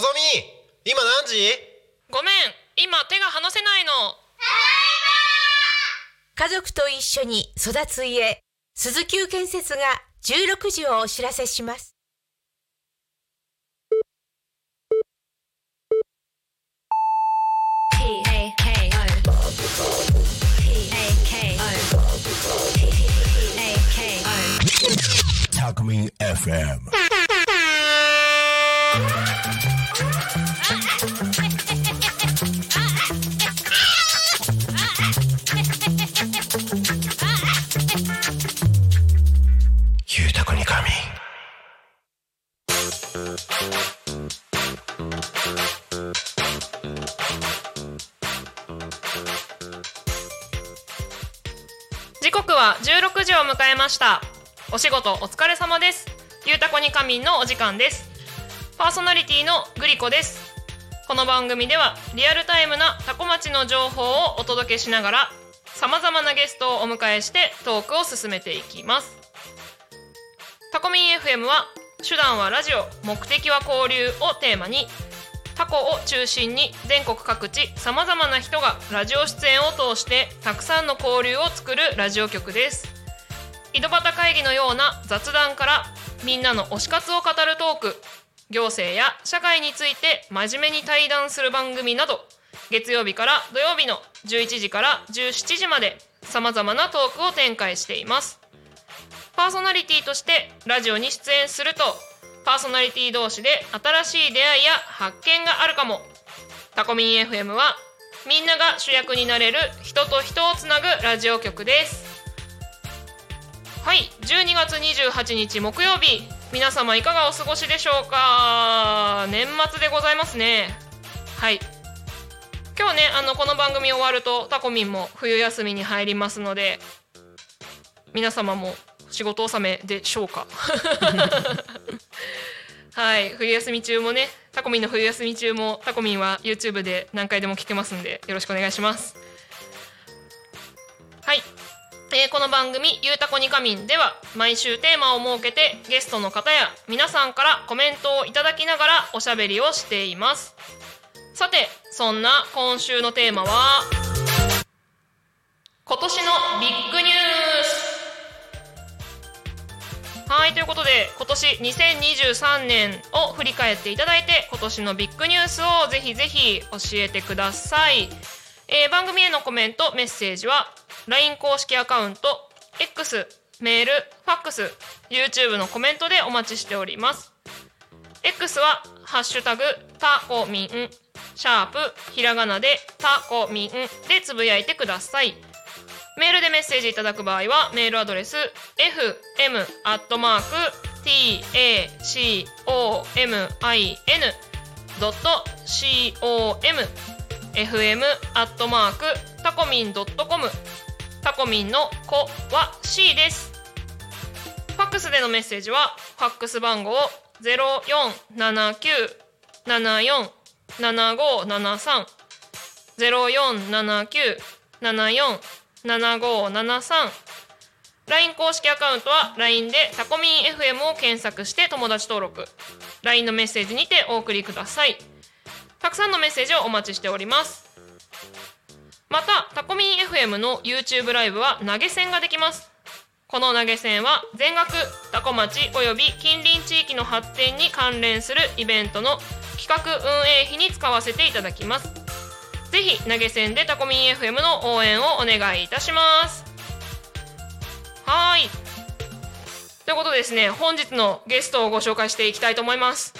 のぞみ今何時？ごめん今手が離せないの。家族と一緒に育つ家鈴木建設が16時をお知らせします。タコミン FM 迎えました。お仕事お疲れ様です。ゆうたこに仮眠のお時間です。パーソナリティのグリコです。この番組ではリアルタイムなタコ町の情報をお届けしながらさまざまなゲストをお迎えしてトークを進めていきます。タコミン FM は手段はラジオ目的は交流をテーマにタコを中心に全国各地さまざまな人がラジオ出演を通してたくさんの交流を作るラジオ局です。井戸端会議のような雑談からみんなの推し活を語るトーク行政や社会について真面目に対談する番組など月曜日から土曜日の11時から17時までさまざまなトークを展開しています。パーソナリティとしてラジオに出演するとパーソナリティ同士で新しい出会いや発見があるかも。タコミン FM はみんなが主役になれる人と人をつなぐラジオ局です。はい12月28日木曜日。皆様いかがお過ごしでしょうか？年末でございますね。はい。今日ねあのこの番組終わるとタコミンも冬休みに入りますので皆様も仕事納めでしょうか？はい冬休み中もねタコミンの冬休み中もタコミンは YouTube で何回でも聞けますんでよろしくお願いします。はい、えーこの番組「ゆうたこにかみん」では毎週テーマを設けてゲストの方や皆さんからコメントをいただきながらおしゃべりをしています。さてそんな今週のテーマは今年のビッグニュース。はいということで今年2023年を振り返っていただいて今年のビッグニュースをぜひぜひ教えてください、えー番組へのコメントメッセージは LINE 公式アカウント X メールファックス YouTube のコメントでお待ちしております。X は「ハッシュタグタコミン」シャープひらがなでタコミンでつぶやいてください。メールでメッセージいただく場合はメールアドレス fm.tacomin.com fm アットマークタコミンの子は C です。ファックスでのメッセージはファックス番号ゼロ四七九七四七五七三。ゼロ四七九七四七五七三。LINE 公式アカウントは LINE でタコミン FM を検索して友達登録。LINE のメッセージにてお送りください。たくさんのメッセージをお待ちしております。またタコミン FM の YouTube ライブは投げ銭ができます。この投げ銭は全額タコ町および近隣地域の発展に関連するイベントの企画運営費に使わせていただきます。ぜひ投げ銭でタコミン FM の応援をお願いいたします。はーい。ということでですね本日のゲストをご紹介していきたいと思います。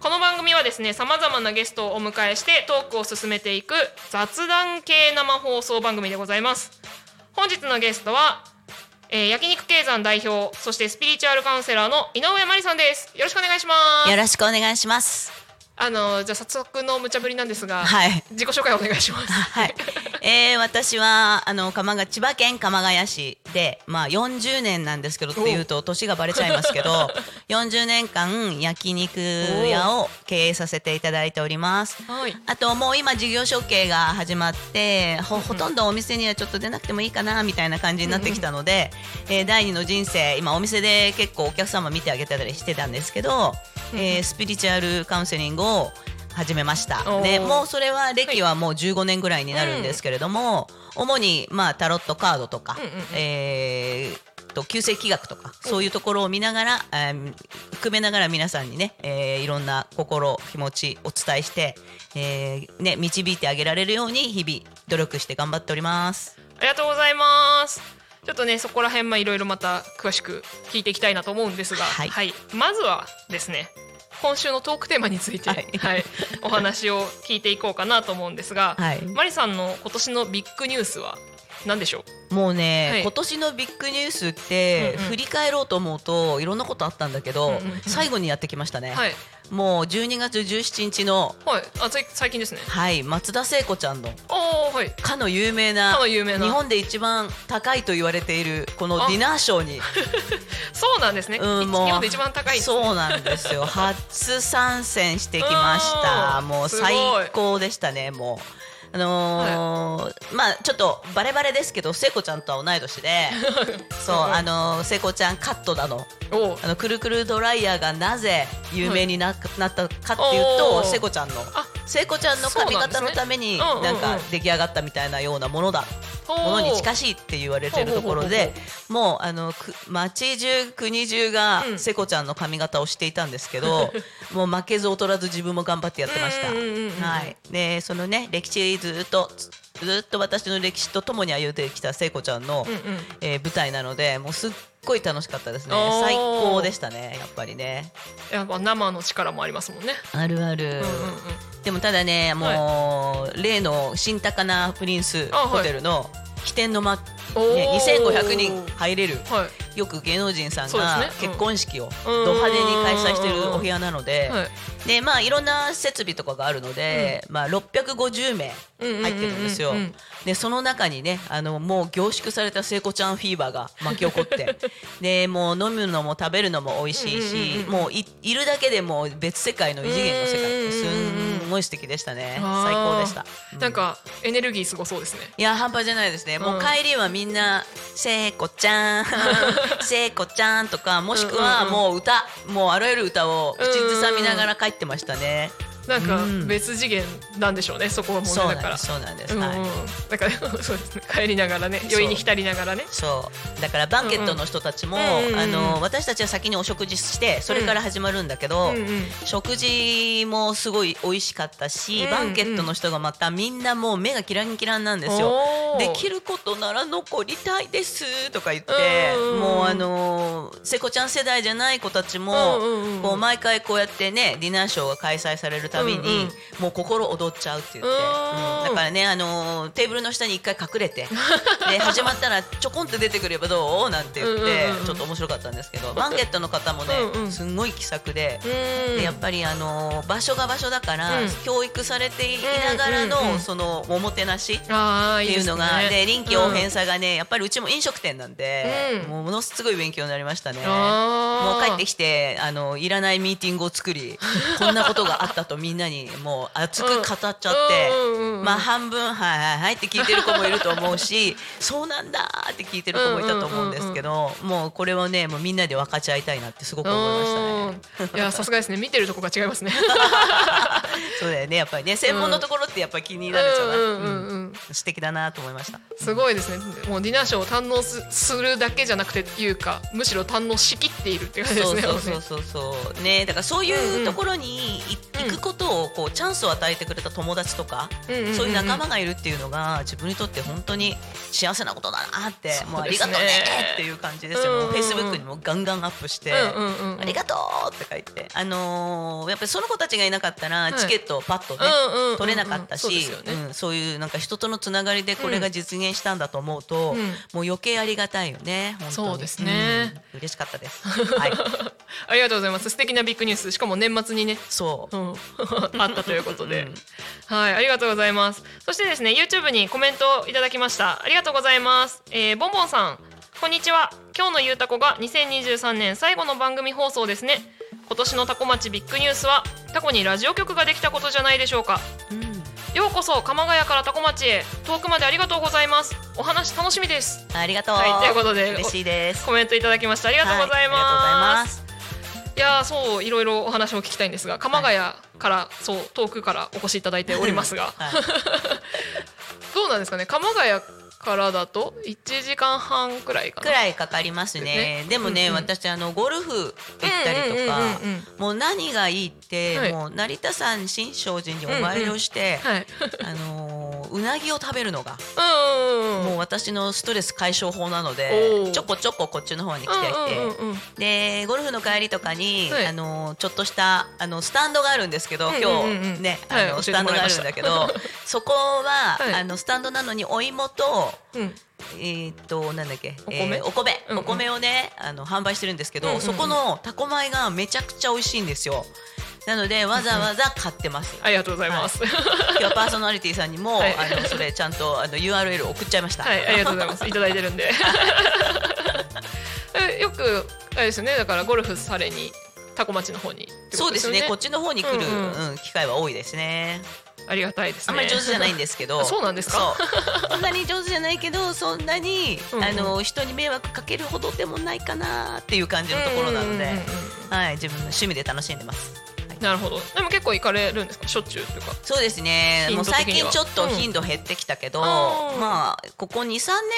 この番組はですねさまざまなゲストをお迎えしてトークを進めていく雑談系生放送番組でございます。本日のゲストは、えー焼肉経山代表そしてスピリチュアルカウンセラーの井上真理さんです。よろしくお願いします。よろしくお願いします。あのじゃあ早速の無茶ぶりなんですが、はい。自己紹介お願いします。はい。えー、私はあの鎌ヶ千葉県鎌ヶ谷市でまあ40年なんですけどっていうと年がバレちゃいますけど 40年間焼肉屋を経営させていただいております。はい。あともう今事業承継が始まってほほとんどお店にはちょっと出なくてもいいかなみたいな感じになってきたので、えー第二の人生今お店で結構お客様見てあげたりしてたんですけど、えースピリチュアルカウンセリングを始めましたでもうそれは歴はもう15年ぐらいになるんですけれども、主にまあタロットカードとか、うんうんうんえーと旧世紀学とかそういうところを見ながら、えー含めながら皆さんにね、えーいろんな心気持ちお伝えして、えーね、導いてあげられるように日々努力して頑張っております。ありがとうございます。ちょっとねそこら辺まあいろいろまた詳しく聞いていきたいなと思うんですが、はい。まずはですね今週のトークテーマについて、は はいいお話を聞いていこうかなと思うんですが、はい。マリさんの今年のビッグニュースは？何でしょもうね、はい。今年のビッグニュースって、うんうん。振り返ろうと思うといろんなことあったんだけど、うんうんうん。最後にやってきましたね、う。はい。もう12月17日のはい。あ最近ですね。はい。松田聖子ちゃんのおおはい。かの有名なかの有名な。日本で一番高いと言われているこのディナーショーに。そうなんですね。うんもう。日本で一番高いね。そうなんですよ。初参戦してきました。うんもう最高でしたねもう。あのーまあちょっとバレバレですけど聖子ちゃんとは同い年で そうあのー聖子ちゃんカットだの。あのくるくるドライヤーがなぜ有名にな,、なったかっていうと聖子ちゃんの。あ聖子ちゃんの髪型のためになんか出来上がったみたいなようなものだものに近しいって言われてるところでもうあのく町中国中がうん。聖子ちゃんの髪型をしていたんですけど、もう負けず劣らず自分も頑張ってやってました。うんうんうんうんはい、でそのね歴史ずっとずっと私の歴史とともに歩んできた聖子ちゃんの、うんうん。えー舞台なのでもうすっごい楽しかったですね。最高でしたねやっぱりね。やっぱ生の力もありますもんね。あるある、うんうんうん。でもただねもう、例の新高菜プリンスホテルの起点の間、ね、おー2500人入れるはい。よく芸能人さんが結婚式をうんド派手に開催してるお部屋なので、はい。でまあいろんな設備とかがあるので、まあ650名入ってるんですよ。うんうんうんうん。でその中にねあのもう凝縮された聖子ちゃんフィーバーが巻き起こって でもう飲むのも食べるのも美味しいし、うんうんうんうんもういいるだけでもう別世界の異次元の世界すんごい素敵でしたね最高でした。うんなんかエネルギーすごそうですね。いや半端じゃないですね。もううん帰りはみんな「聖子ちゃん」「聖子ちゃん」とかもしくはもう歌もうあらゆる歌を口ずさみながら帰ってましたね。なんかうん別次元なんでしょうね。そこはもうねだからそうなんです。。そうなんです。はい。だから そうですね。帰りながらね、酔いに浸りながらね。そうだからバンケットの人たちも、あの私たちは先にお食事してそれから始まるんだけど、食事もすごい美味しかったし、うんバンケットの人がまたみんなもう目がキランキランなんですよ。できることなら残りたいですとか言って、もうあのー、瀬子ちゃん世代じゃない子たちも、こう毎回こうやってねディナーショーが開催されるたびに、うんうん。もう心躍っちゃうって言って、だからね、あのーテーブルの下に一回隠れて で始まったらちょこんって出てくればどう？なんて言って、ちょっと面白かったんですけどバンケットの方もね、すんごい気さくで。うんでやっぱりあのー場所が場所だから、うん。教育されていながらの、そのおもてなしっていうのがね。で臨機応変さがね、やっぱりうちも飲食店なんで、うん。もうものすごい勉強になりましたね。もう帰ってきてあのいらないミーティングを作りこんなことがあったとみんなにもう熱く語っちゃって、まあ半分「はいはいはい」って聞いてる子もいると思うし「そうなんだ」って聞いてる子もいたと思うんですけど、もうこれをねもうみんなで分かち合いたいなってすごく思いましたね。うんいやさすがですね見てるとこが違いますね。そうだよねやっぱりね専門のところってやっぱり気になるじゃない、うんうんうんうんうん素敵だなと思いました。すごいですね。もうディナーショーを堪能すするだけじゃなくていうか、むしろ堪能しきっているって感じですね。そうそうそうそうそうねだからそういうところに行くことをこうチャンスを与えてくれた友達とか、そういう仲間がいるっていうのが自分にとって本当に幸せなことだなって、もうありがとうねっていう感じですよ。フェイスブックにもガンガンアップして、ありがとうって書いて、あのーやっぱりその子たちがいなかったらいチケットをパッとね、取れなかったし、そういうなんか人とのつながりでこれが実現したんだと思うと、うんもう余計ありがたいよね。本当にそうですね、うん嬉しかったです。はい。ありがとうございます。素敵なビッグニュース、しかも年末にね。そうう。ん、あったということで、うん。はいありがとうございます。そしてですね YouTube にコメントをいただきました。ありがとうございます、えー、ボンボンさんこんにちは。今日のゆうたこが2023年最後の番組放送ですね。今年のタコ町ビッグニュースはタコにラジオ局ができたことじゃないでしょうか。うん。ようこそ鎌ヶ谷からタコ町へ。遠くまでありがとうございます。お話楽しみです。ありがとう。はいということで嬉しいです。コメントいただきましたありがとうございはいありがとうございまますすやーそういろいろお話を聞きたいんですが鎌ヶ谷から、そう遠くからお越しいただいておりますが、はい。どうなんですかね。鎌ヶ谷からだと1時間半くらいかな。くらいかかりますね。ね。でもね、うんうん。私あのゴルフ行ったりとか、もう何がいいって、はい。もう成田山新勝寺にお参りをして、はい。あのーうなぎを食べるのが、もう私のストレス解消法なのおでー。ちょこちょここっちの方に来ていて、でゴルフの帰りとかに、はい。あのちょっとしたあのスタンドがあるんですけど、今日ね、はい。あのスタンドがあるんだけど そこは、はい。あのスタンドなのにお芋とうん。えーっとなんだっけ？お米？えーお米、うんうん。お米をねあの販売してるんですけど、うんうんうん。そこのタコ米がめちゃくちゃ美味しいんですよ。なのでわざわざ買ってます、ありがとうございます。今日はパーソナリティさんにも、はい。あのそれちゃんとあの URL 送っちゃいました。はい、ありがとうございます。いただいてるんで。えよくあれですよね。だからゴルフされにタコ町の方にってことそうですね。こっちの方に来る、うんうん。うん機会は多いですねありがたいですね。あんまり上手じゃないんですけど。そうなんですか？そんなに上手じゃないけどそんなにうんうん。あの人に迷惑かけるほどでもないかなっていう感じのところなので、はい、自分の趣味で楽しんでますなるほど。でも結構行かれるんですか？しょっちゅうというか。そうですね。もう最近ちょっと頻度減ってきたけど、うん。まあここ23年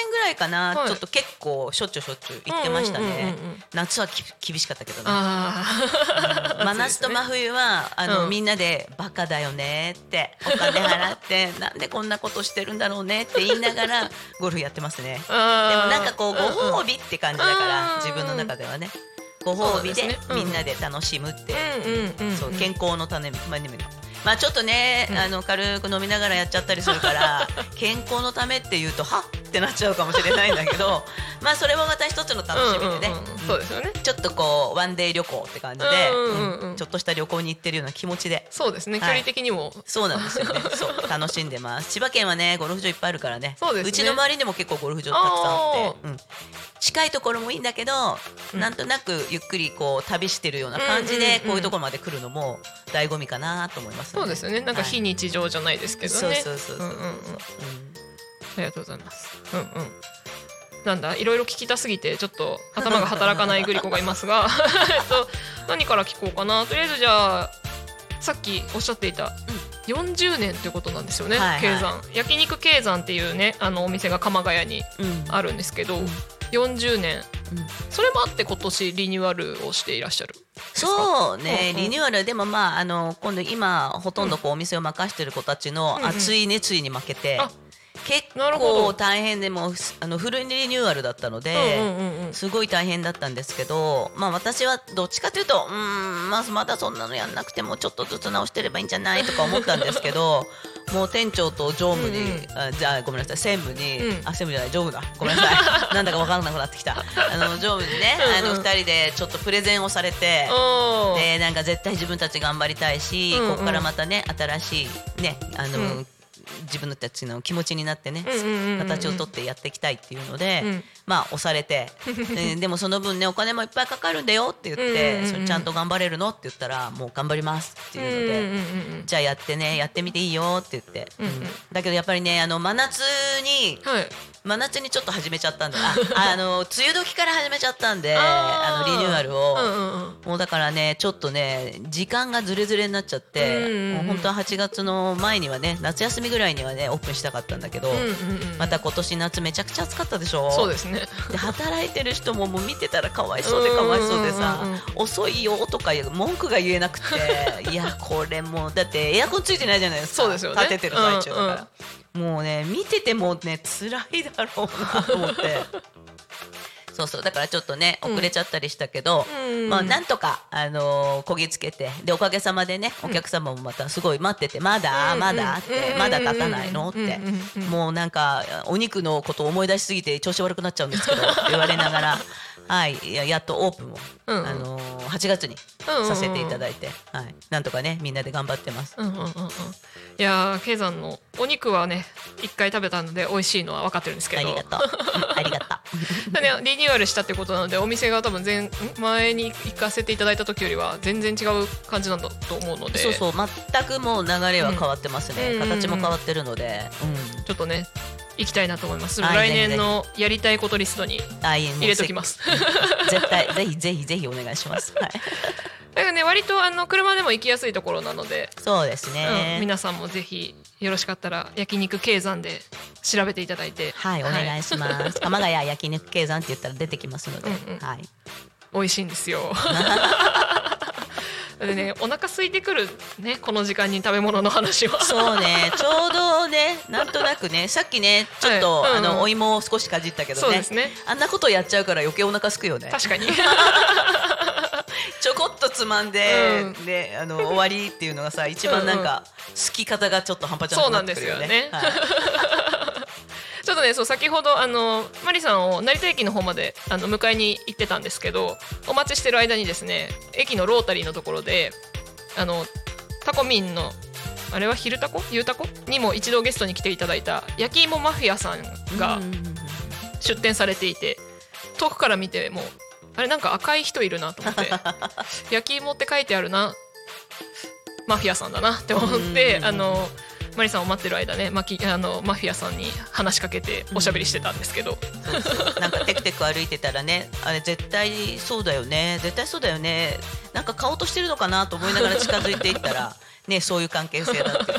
ぐらいかな、はい。ちょっと結構しょっちゅうしょっちゅう行ってましたね、うんうんうんうん。夏はき厳しかったけどね。真夏と真冬はあの、うん。みんなで「バカだよね」ってお金払って なんでこんなことしてるんだろうねって言いながらゴルフやってますね。でもなんかこうご褒美って感じだから、うん。自分の中ではねご褒美でみんなで楽しむって、健康のためまあでもまあちょっとね、うん。あの軽く飲みながらやっちゃったりするから 健康のためっていうとはっってなっちゃうかもしれないんだけどまあそれもまた一つの楽しみでね、うんうんうんそうですよね。ちょっとこうワンデー旅行って感じで、ちょっとした旅行に行ってるような気持ちで。そうですね。距はい。離的にも。そうなんですよね。そう。楽しんでます。千葉県はねゴルフ場いっぱいあるからね。そうね。ちの周りにも結構ゴルフ場たくさんあってあ、うん、近いところもいいんだけど、うん。なんとなくゆっくりこう旅してるような感じでこういうところまで来るのも醍醐味かなと思います、そうですよね。なんかはい非日常じゃないですけどね。そうそうそうそう。うんうんうん。うんありがとうございます。うんうん。なんだ？いろいろ聞きたすぎてちょっと頭が働かないグリコがいますが。えっと何から聞こうかな。とりあえずじゃあさっきおっしゃっていた、40年ということなんですよね、はいはい。経山焼肉経山っていうねあのお店が鎌ヶ谷にうん。あるんですけど、ん40年、うん。それもあって今年リニューアルをしていらっしゃる。そうね、うんうん。リニューアル。でもまああの今度今ほとんどこうお店を任してる子たちのうんうん。熱い熱意に負けて、あ結なるほど構大変でもうあのフルリニューアルだったので、うんうんうんうん。すごい大変だったんですけど、まあ、私はどっちかというとうーん、まあ、まだそんなのやんなくてもちょっとずつ直してればいいんじゃないとか思ったんですけどもう店長と常務に、うんうん。あじゃあごめんなさい。専務に、うん。あ専務じゃない常務だ。ごめんなさい。なんだか分からなくなってきた。あの常務にねうんうん。あの2人でちょっとプレゼンをされて。でなんか絶対自分たち頑張りたいし、うんうん。ここからまたね新しいねあの、うん自分たちの気持ちになってね、形をとってやっていきたいっていうので、うん。まあ押されてで でもその分ねお金もいっぱいかかるんだよって言って、うんうんうんそれちゃんと頑張れるのって言ったらもう頑張りますっていうので。うんうんうんうん。じゃあやってねやってみていいよって言って、うん。うんうん。だけどやっぱりねあの真夏にはい真夏にちょっと始めちゃったんで。あ あの梅雨時から始めちゃったんであのリニューアルを、うんうんうん。もうだからねちょっとね時間がずれずれになっちゃって、うんうんうんもう本当は8月の前にはね夏休みぐらいにはねオープンしたかったんだけど、うんうんうんまた今年夏めちゃくちゃ暑かったでしょ？そうですね。で働いてる人ももう見てたらかわいそうでかわいそうでさうんうん。うん遅いよとか文句が言えなくて いやこれもうだってエアコンついてないじゃないですか。そうですよね。立ててる最中だから、もうね見ててもね辛いだろうなと思って。そうそうだからちょっとね遅れちゃったりしたけど、うん。まあなんとかあのーこぎつけてでおかげさまでねお客様もまたすごい待っててまだうんまだってうん。まだ立たないの？って。もうなんかお肉のことを思い出しすぎて調子悪くなっちゃうんですけど言われながらはいややっとオープンをうんうんあのー8月にうんうんうんさせていただいてはいなんとかねみんなで頑張ってます。うんうんうんうんいやーケイさんのお肉はね一回食べたので美味しいのは分かってるんですけどありがとう。うんありがとう。でねリニューアルしたってことなのでお店が多分前ん前に行かせていただいた時よりは全然違う感じなんだと思うのでそうそう全くもう流れは変わってますね。うん形も変わってるので。うんちょっとね行きたいなと思います。はい来年のやりたいことリストに入れときます。絶対ぜひぜひぜひお願いします。はい。だからね割とあの車でも行きやすいところなので、そうですうん、ね。皆さんもぜひよろしかったら焼肉経山で調べていただいて、はいお願いします。鎌ヶ谷焼肉経山って言ったら出てきますので、うんうんはい。美味しいんですよ。でねお腹空いてくるねこの時間に食べ物の話は。そうね、ちょうどね、なんとなくね、さっきね、ちょっと、はいうんうんあのお芋を少しかじったけどね。そうですねあんなことやっちゃうから余計お腹すくよね。確かに ちょこっとつまんで、うで、あの終わりっていうのがさ、一番なんか、好き方がちょっと半端じゃなくなってくるよね。そうなんですよねはいちょっとねそう先ほどあのマリさんを成田駅の方まであの迎えに行ってたんですけどお待ちしてる間にですね駅のロータリーのところであのタコミンのあれは昼タコ？ゆうタコ？にも一度ゲストに来ていただいた焼き芋マフィアさんが出店されていて遠くから見てもあれなんか赤い人いるなと思って 焼き芋って書いてあるなマフィアさんだなって思ってうん。あのマリさんを待ってる間ねマキあのマフィアさんに話しかけておしゃべりしてたんですけど、そうそうなんかテクテク歩いてたらねあれ絶対そうだよね。絶対そうだよね。なんか買おうとしてるのかなと思いながら近づいていったら ねそういう関係性だって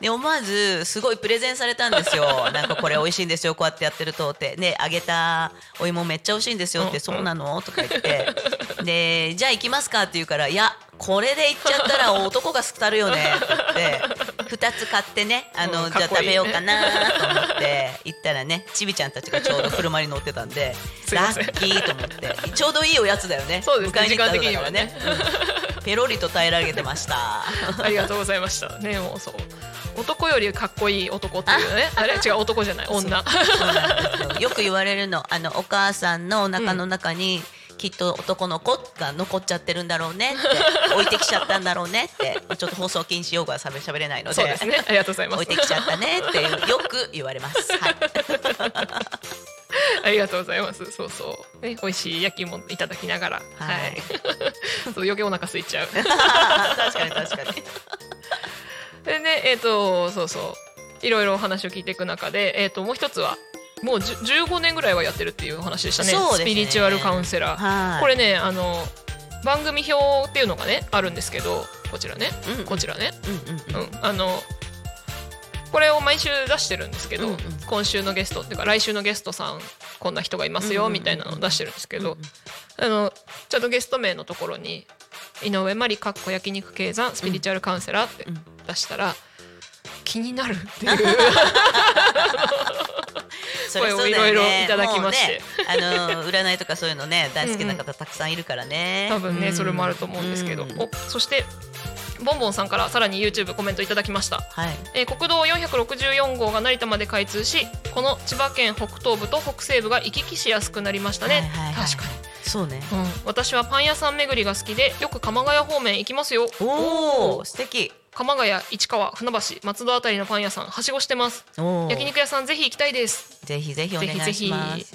で思わずすごいプレゼンされたんですよ。なんかこれ美味しいんですよこうやってやってるとって。ね揚げたお芋めっちゃ美味しいんですよってうんそうなの？とか言って。でじゃあ行きますかって言うからいやこれで行っちゃったら男が廃るよね。って言って2つ買ってねあの、うんじゃあ食べようかなと思って行ったらねちびちゃんたちがちょうど車に乗ってたんで すラッキーと思ってちょうどいいおやつだよねそうですね迎え的にはね。うん。ペロリと平らげてました。ありがとうございました。ねもうそう。男よりかっこいい男っていうね。あれ？違う男じゃない。女。よ。よく言われるのあのお母さんのお腹の中に、きっと男の子が残っちゃってるんだろうねって 置いてきちゃったんだろうねってちょっと放送禁止用語はしゃべしゃべれないのでそうですね。ありがとうございます。置いてきちゃったねっていうよく言われます。はい、ありがとうございます。そうそう。ね美味しい焼き芋いただきながら。ははい。い そう余計お腹空いちゃう。確かに確かに。でねえっ、とそうそう。いろいろお話を聞いていく中で、えー、ともう一つはもうじゅ15年ぐらいはやってるっていうお話でしたね。ね。スピリチュアルカウンセラー、はい。これねあの番組表っていうのがねあるんですけどこちらね、うん。こちらね、うんうんうん。うん、あのこれを毎週出してるんですけど、うんうん。今週のゲストっていうか来週のゲストさんこんな人がいますよみたいなのを出してるんですけど、あのちゃんとゲスト名のところに井上真理かっこ焼肉経山スピリチュアルカウンセラーってうん。出したら、気になるっていう 声をいろいろいただきまして。あの占いとかそういうのね大好きな方たくさんいるからね。多分ね、うん。それもあると思うんですけど、うん。おそしてボンボンさんからさらに YouTube コメントいただきました。はい。えー国道464号が成田まで開通しこの千葉県北東部と北西部が行き来しやすくなりましたね、はいはいはい確かに、そうね。うん、私はパン屋さん巡りが好きでよく鎌ヶ谷方面行きますよ。おお素敵。鎌ヶ谷市川船橋松戸あたりのパン屋さんはしごしてます。焼肉屋さんぜひ行きたいです。ぜひぜひお願いします。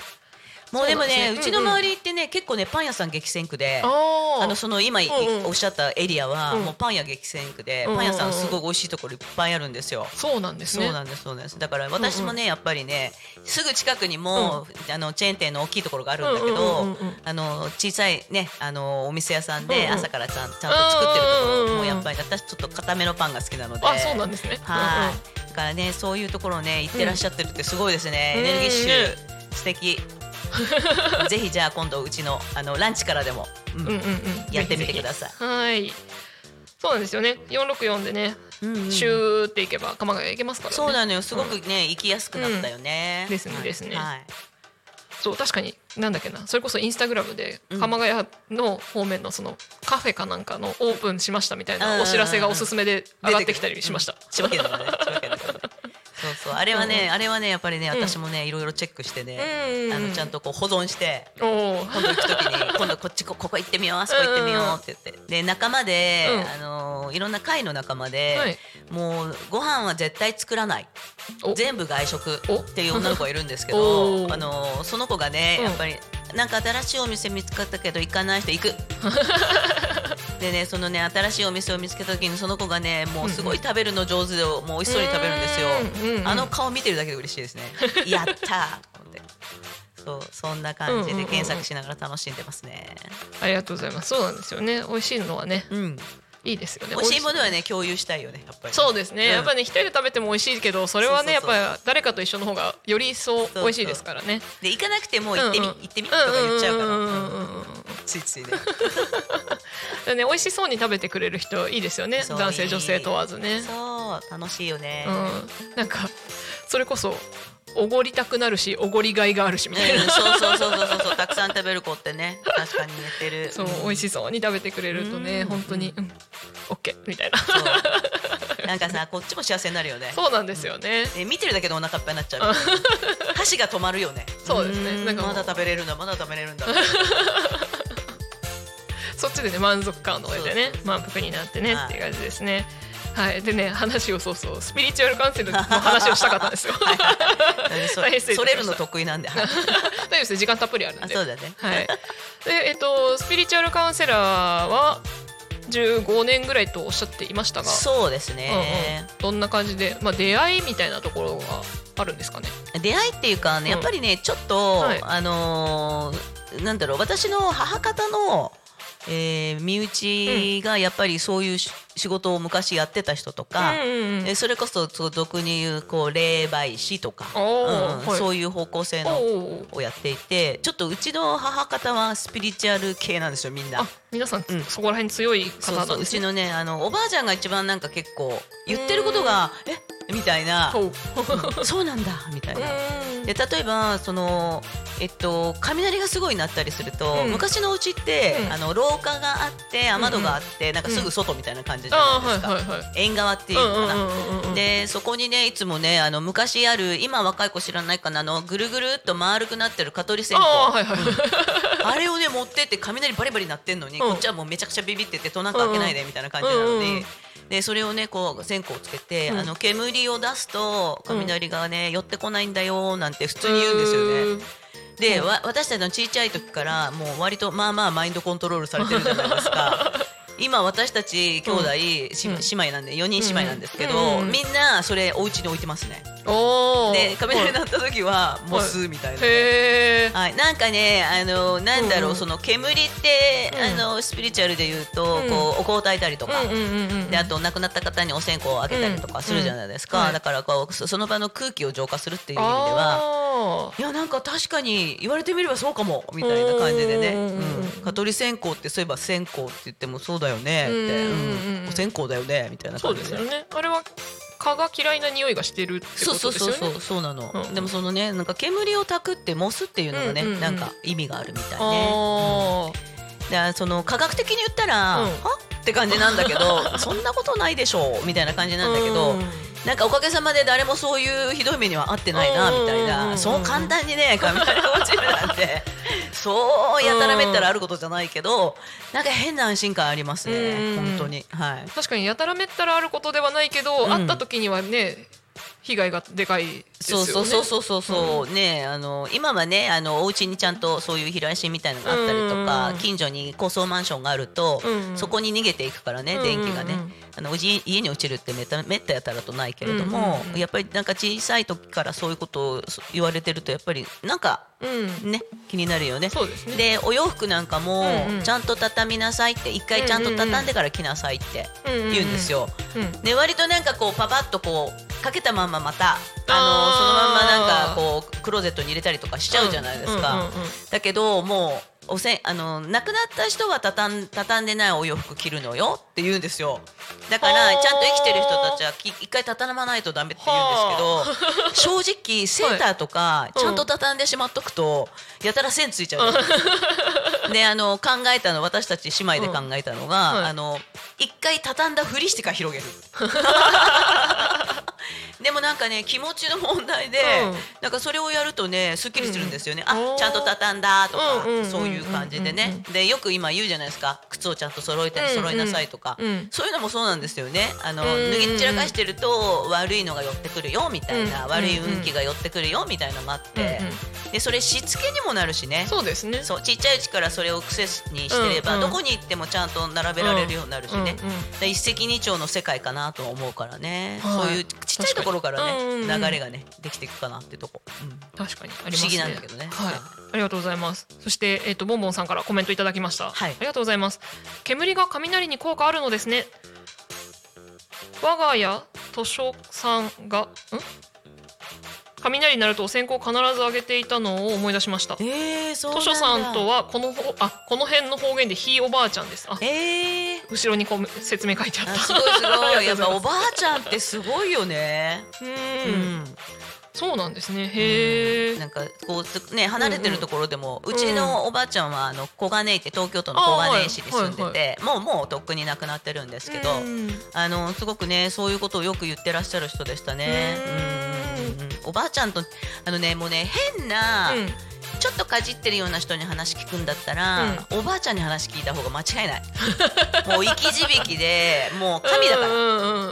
もうでもねそうちの周りってね、結構ねパン屋さん激戦区で。あのその今おっしゃったエリアはうん。もうパン屋激戦区で、パン屋さんすごい美味しいところいっぱいあるんですよ。そうなんですね。そうなんですそうなんです。だから私もね、やっぱりねすぐ近くにも、あのチェーン店の大きいところがあるんだけど、あの小さいねあのお店屋さんで朝からちゃん,、と作ってるところもやっぱり私ちょっと固めのパンが好きなので。あそうなんですね。はい、だからねそういうところね行ってらっしゃってるってすごいですね、うん。エネルギッシうんュ素敵 ぜひじゃあ今度うちのあのランチからでも、うんうんうんうんうんやってみてくだささい。はい。そうなんですよね。464でね、うんうんシューって行けば鎌ヶ谷行けますからね。そうなのよ。すごくね、行きやすくなったよね。うん。ですねはい。ですね。はい。そう確かになんだっけな。それこそインスタグラムでうん。鎌ヶ谷の方面のそのカフェかなんかのオープンしましたみたいうんなお知らせがおすすめで上がってきたりしました、うん。千葉県だからね千葉県だからねそうそう。あれはね、あれはねやっぱりね私もねいろいろチェックしてね、うんあのちゃんとこう保存して今度行く時に 今度こっちこここ行ってみようあそこ行ってみようって言って。で仲間で、うん。あのいろんな会の仲間で、はい。もうご飯は絶対作らない。お。全部外食おっていう女の子がいるんですけどあのその子がねうん。やっぱりなんか新しいお店見つかったけど行かない人行く。で でねそのね新しいお店を見つけた時にその子がねもうすごい食べるの上手でもう美味しそうに食べるんですよ、うんうんうんあの顔見てるだけで嬉しいですね。やったー。と思って。そうそんな感じで検索しながら楽しんでますね。ありがとうございます。そうなんですよね。美味しいのはね。うんいいですよね。美味しいものはね共有したいよねやっぱりそうですね、うん。やっぱね一人で食べても美味しいけどそれはねやっぱ誰かと一緒の方がより一層美味しいですからね。で行かなくても行ってみ、うんうん。行ってみとか言っちゃうから、んんうんうんうんついついね。でね美味しそうに食べてくれる人いいですよね。男性女性問わずね。そう楽しいよね、うん。なんかそれこそおごりたくなるしおごりがいがあるしみたいな、うんそうそうそうそうそう。たくさん食べる子ってね確かに言ってる。そう美味しそうに食べてくれるとねうん。本当に。うんオッケーみたいな。なんかさこっちも幸せになるよね。そうなんですよね、え見てるだけでお腹いっぱいになっちゃう。箸が止まるよね。そうですね。ん。なんかまだ食べれるんだまだ食べれるんだ。そっちでね満足感の上でね満腹になってねはい。っていう感じですね。はい。でね話をそうそう。スピリチュアルカウンセルの話をしたかったんですよ。それるの得意なんで、は い大丈夫です。時間たっぷりあるんで。あそうだね。はい。でえっとスピリチュアルカウンセラーは15年ぐらいとおっしゃっていましたがそうですうんうん。ね、どんな感じで、まあ、出会いみたいなところがあるんですかね？出会いっていうかね、うん。やっぱりねちょっと、はい。あのーなんだろう私の母方の、えー身内がやっぱりそういうし仕事を昔やってた人とか、うんうんそれこそ俗に言うこう霊媒師とか、うんはい。そういう方向性のをやっていてちょっとうちの母方はスピリチュアル系なんですよみんな。あ。皆さん、うん。そこら辺強い方なんですね。ちのねあのおばあちゃんが一番なんか結構言ってることがえ？みたいな。そう。なんだみたいな。うん。で例えばその、えっと、雷がすごい鳴ったりすると、うん。昔のうちって、うん。あの廊下があって雨戸があって、なんかすぐ外みたいな感じじゃないですか、はいはいはい。縁側っていうのかな。うんうんうんうんでそこにねいつもねあの昔ある今若い子知らないかなあのぐるぐるっと丸くなってる蚊取り線香。あーはいはい。あれをね持ってって雷バリバリ鳴ってんのに、うん。こっちはもうめちゃくちゃビビってて戸なんか開けないでみたいな感じなので、うんうんうん。でそれをねこう線香をつけて、うん。あの煙を出すと雷がね、寄ってこないんだよなんて普通に言うんですよね。で、わ私たちの小さい時からもう割とまあまあマインドコントロールされてるじゃないですか。今私たち兄弟、しうん。姉妹なんで4人姉妹なんですけど、みんなそれお家に置いてますね。で雷鳴はいった時はもう吸うみたいな。はい、なんかね、あの、なんだろう、その煙って、うん。あの、スピリチュアルで言うと、うん。こう、お香を焚いたりとか。であと亡くなった方にお線香をあげたりとかするじゃないですか、だからこうそその場の空気を浄化するっていう意味ではあいやなんか確かに言われてみればそうかもみたいな感じでね、うん蚊取り線香ってそういえば線香って言ってもそうだよねって、うんお線香だよねみたいな感じで。ですよね。あれは蚊が嫌いな匂いがしてるってこそうそうとですよね。そうそうそうなの、うんでもそのねなんか煙を焚くってモスっていうのがね、うんうんうん。なんか意味があるみたいね、あらその科学的に言ったら、うん。はって感じなんだけど そんなことないでしょうみたいな感じあ。なんだけど、うん。なんかおかげさまで誰もそういうひどい目には遭ってないなみたいな。んそう簡単にね雷が落ちるなんて。そうやたらめったらあることじゃないけどなんか変な安心感ありますねうん。本当に。はい。確かにやたらめったらあることではないけど、うん。会った時にはね被害がでかいですよね。そうそうそうそうそう。そう、ねあの今はねあのお家にちゃんとそういう避雷針みたいのがあったりとか、うん。近所に高層マンションがあると、うん。そこに逃げていくからね、うん。電気がね、うんあのうち家に落ちるってめっためったやたらとないけれども、やっぱりなんか小さい時からそういうことをそ言われてるとやっぱりなんかうん、ね気になるよね。ですね。でお洋服なんかもちゃんと畳みなさいって一回ちゃんと畳んでから着なさいって言うんですよ。うんで割となんかこうパパッとこうかけたまんままたあのそのまんまなんかこうクローゼットに入れたりとかしちゃうじゃないですか。だけどもうおせんあの亡くなった人は畳ん畳んでないお洋服着るのよって言うんですよ。だからはあちゃんと生きてる人たちはき一回畳まないとダメって言うんですけど正直セーターとかいちゃんと畳んでしまっとくとやたら線ついちゃうじゃないですか。であの考えたの私たち姉妹で考えたのが、うんはいあの一回畳んだふりしてから広げる。でもなんかね気持ちの問題で、うん。なんかそれをやるとねすっきりするんですよね、あちゃんと畳んだとか、そういう感じでね、でよく今言うじゃないですか。靴をちゃんと揃えたり揃いなさいとか、うん。そういうのもそうなんですよね。あの、脱ぎ散らかしてると悪いのが寄ってくるよみたいな、うん悪い運気が寄ってくるよみたいなのがあって、でそれしつけにもなるしね。そうですね。そうちっちゃいうちからそれを癖にしてれば、どこに行ってもちゃんと並べられるようになるしね、一石二鳥の世界かなと思うからね、はい。そういうちっちゃいところからね、うんうんうん。流れがねできていくかなってとこ、うん。確かに。ありますね。不思議なんだけどね。はい。ありがとうございます。そしてえっ、とボンボンさんからコメントいただきました。はい。ありがとうございます。煙が雷に効果あるのですね。我が家図書さんがん？雷になるとお線香を必ず上げていたのを思い出しました。えー、そう図だ。書さんとはこのほあこの辺の方言でひいおばあちゃんです。あえー。後ろにこう説明書いてあった。あすごいすごい。やっぱおばばあちゃんってすごいよね。ううん。ん、そうなんですね。へえなんかこうね離れてるところでも、うちのおばあちゃんはあの小金井って東京都の小金井市に住んでて、あもうもうとっくに亡くなってるんですけど、あのすごくねそういうことをよく言ってらっしゃる人でしたね。うんうんうん。うんおばあちゃんとあのねもうね変な、うんちょっとかじってるような人に話聞くんだったら、おばあちゃんに話聞いた方が間違いない。もう生き字引でもう神だから。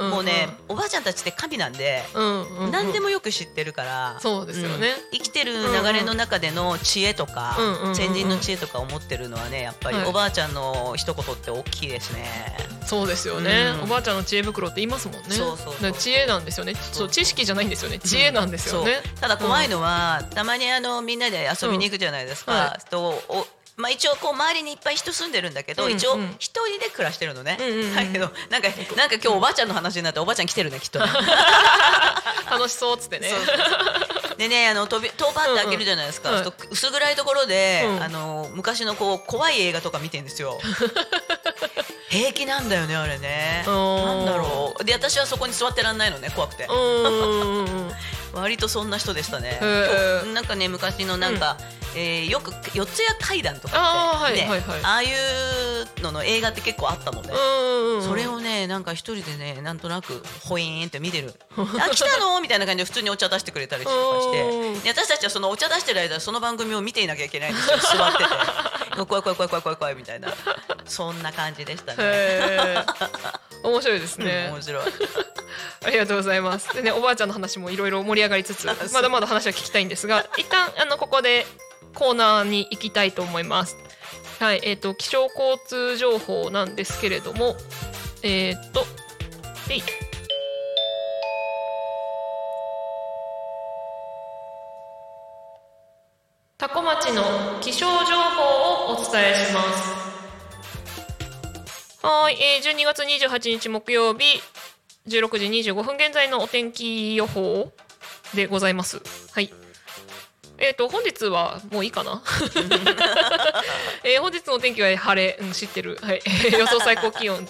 もうね、おばあちゃんたちって神なんで、うんうんうん。何でもよく知ってるから、そうですよね。うん。生きてる流れの中での知恵とか、うんうんうんうん先人の知恵とかを持ってるのはねやっぱりはい。おばあちゃんの一言って大きいですね。そうですよね、うん。おばあちゃんの知恵袋って言いますもんね。そうそう知恵なんですよね。そう知識じゃないんですよね。知恵なんですよね、ただ怖いのは、たまにあのみんなで遊びに行くじゃないですか。うん。はとおまあ、一応こう周りにいっぱい人住んでるんだけど、一応一人で暮らしてるのね、だけどなんかなんか今日おばあちゃんの話になっておばあちゃん来てるねきっとね。楽しそうっつってね。でねあの飛び飛ばって開けるじゃないですか、うんうんと薄暗いところで、うん。あの昔のこう怖い映画とか見てんですよ 平気なんだよねあれね。なんだろう。で私はそこに座ってらんないのね怖くて。うんうんうん 割とそんな人でしたね。なんかね昔のなんか、えーよく四谷階段とかってあーはいねはいはい。ああいうのの映画って結構あったのね、うんうんそれをねなんか一人でねなんとなくホイーンって見てる「あ来たの?」みたいな感じで普通にお茶出してくれたりとかして。私たちはそのお茶出してる間その番組を見ていなきゃいけないんですよ 座ってて。怖い怖い怖い怖い怖い怖いみたいな。そんな感じでしたね。面白いですうんね、面白い。ありがとうございます。でね、おばあちゃんの話もいろいろ盛り上がりつつ、まだまだ話は聞きたいんですが、一旦あのここでコーナーに行きたいと思います。はい、えっ、と気象交通情報なんですけれども、えっ、と、えい。多古町の気象情報をお伝えします。はい、えー、12月28日木曜日16時25分現在のお天気予報でございます。はい。えっ、と本日はもういいかな？えー本日の天気は晴れ、うん、知ってる。はい。予想最高気温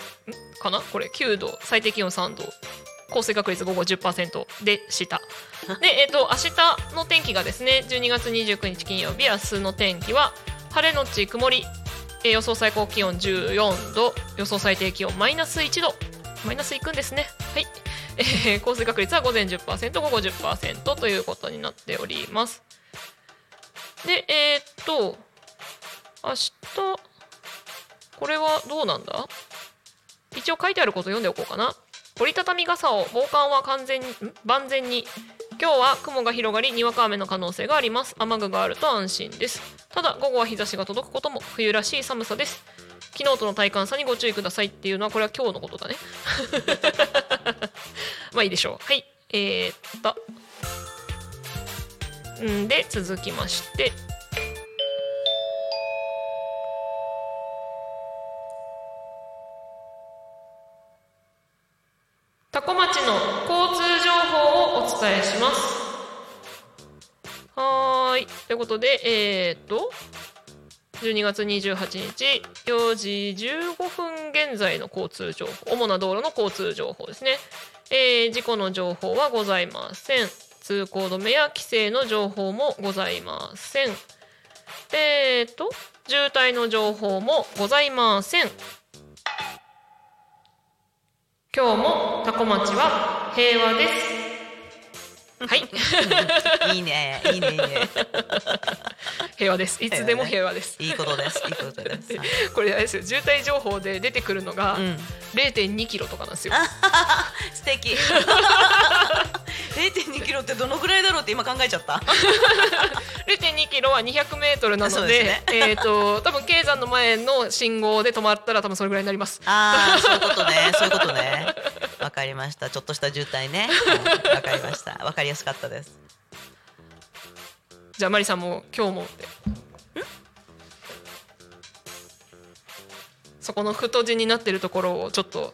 かな？これ9度、最低気温3度。降水確率午後10%でした。で、えっ、と明日の天気がですね、12月29日金曜日明日の天気は晴れのち曇り。えー予想最高気温14度予想最低気温マイナス1度マイナスいくんですねはい、えー降水確率は午前10%午後10%ということになっておりますでえーっと明日これはどうなんだ？一応書いてあること読んでおこうかな。折りたたみ傘を防寒は完全に万全に。今日は雲が広がりにわか雨の可能性があります。雨具があると安心です。ただ午後は日差しが届くことも冬らしい寒さです。昨日との体感差にご注意ください。っていうのはこれは今日のことだね。まあいいでしょう。はい。えー、っとんで続きまして。多古町の交通情報をお伝えします。はい。ということでえー、っと12月28日4時15分現在の交通情報主な道路の交通情報ですね、えー事故の情報はございません。通行止めや規制の情報もございません。えー、と渋滞の情報もございません。今日もタコ町は平和です。はい。いいね、いいね、いいね。平和です。いつでも平和です。いいことです。いいことです。はいこれあれですよ。渋滞情報で出てくるのがうん。0.2キロとかなんですよ、素敵。0.2キロってどのぐらいだろうって今考えちゃった。2.2キロは200メートルなのでですね。えっと多分経山の前の信号で止まったら多分それぐらいになります。ああそういうことね。そういうことね。わかりました。ちょっとした渋滞ね。う んわ、かりました。わかりやすかったです。じゃあマリさんも今日もって。そこの太字になってるところをちょっと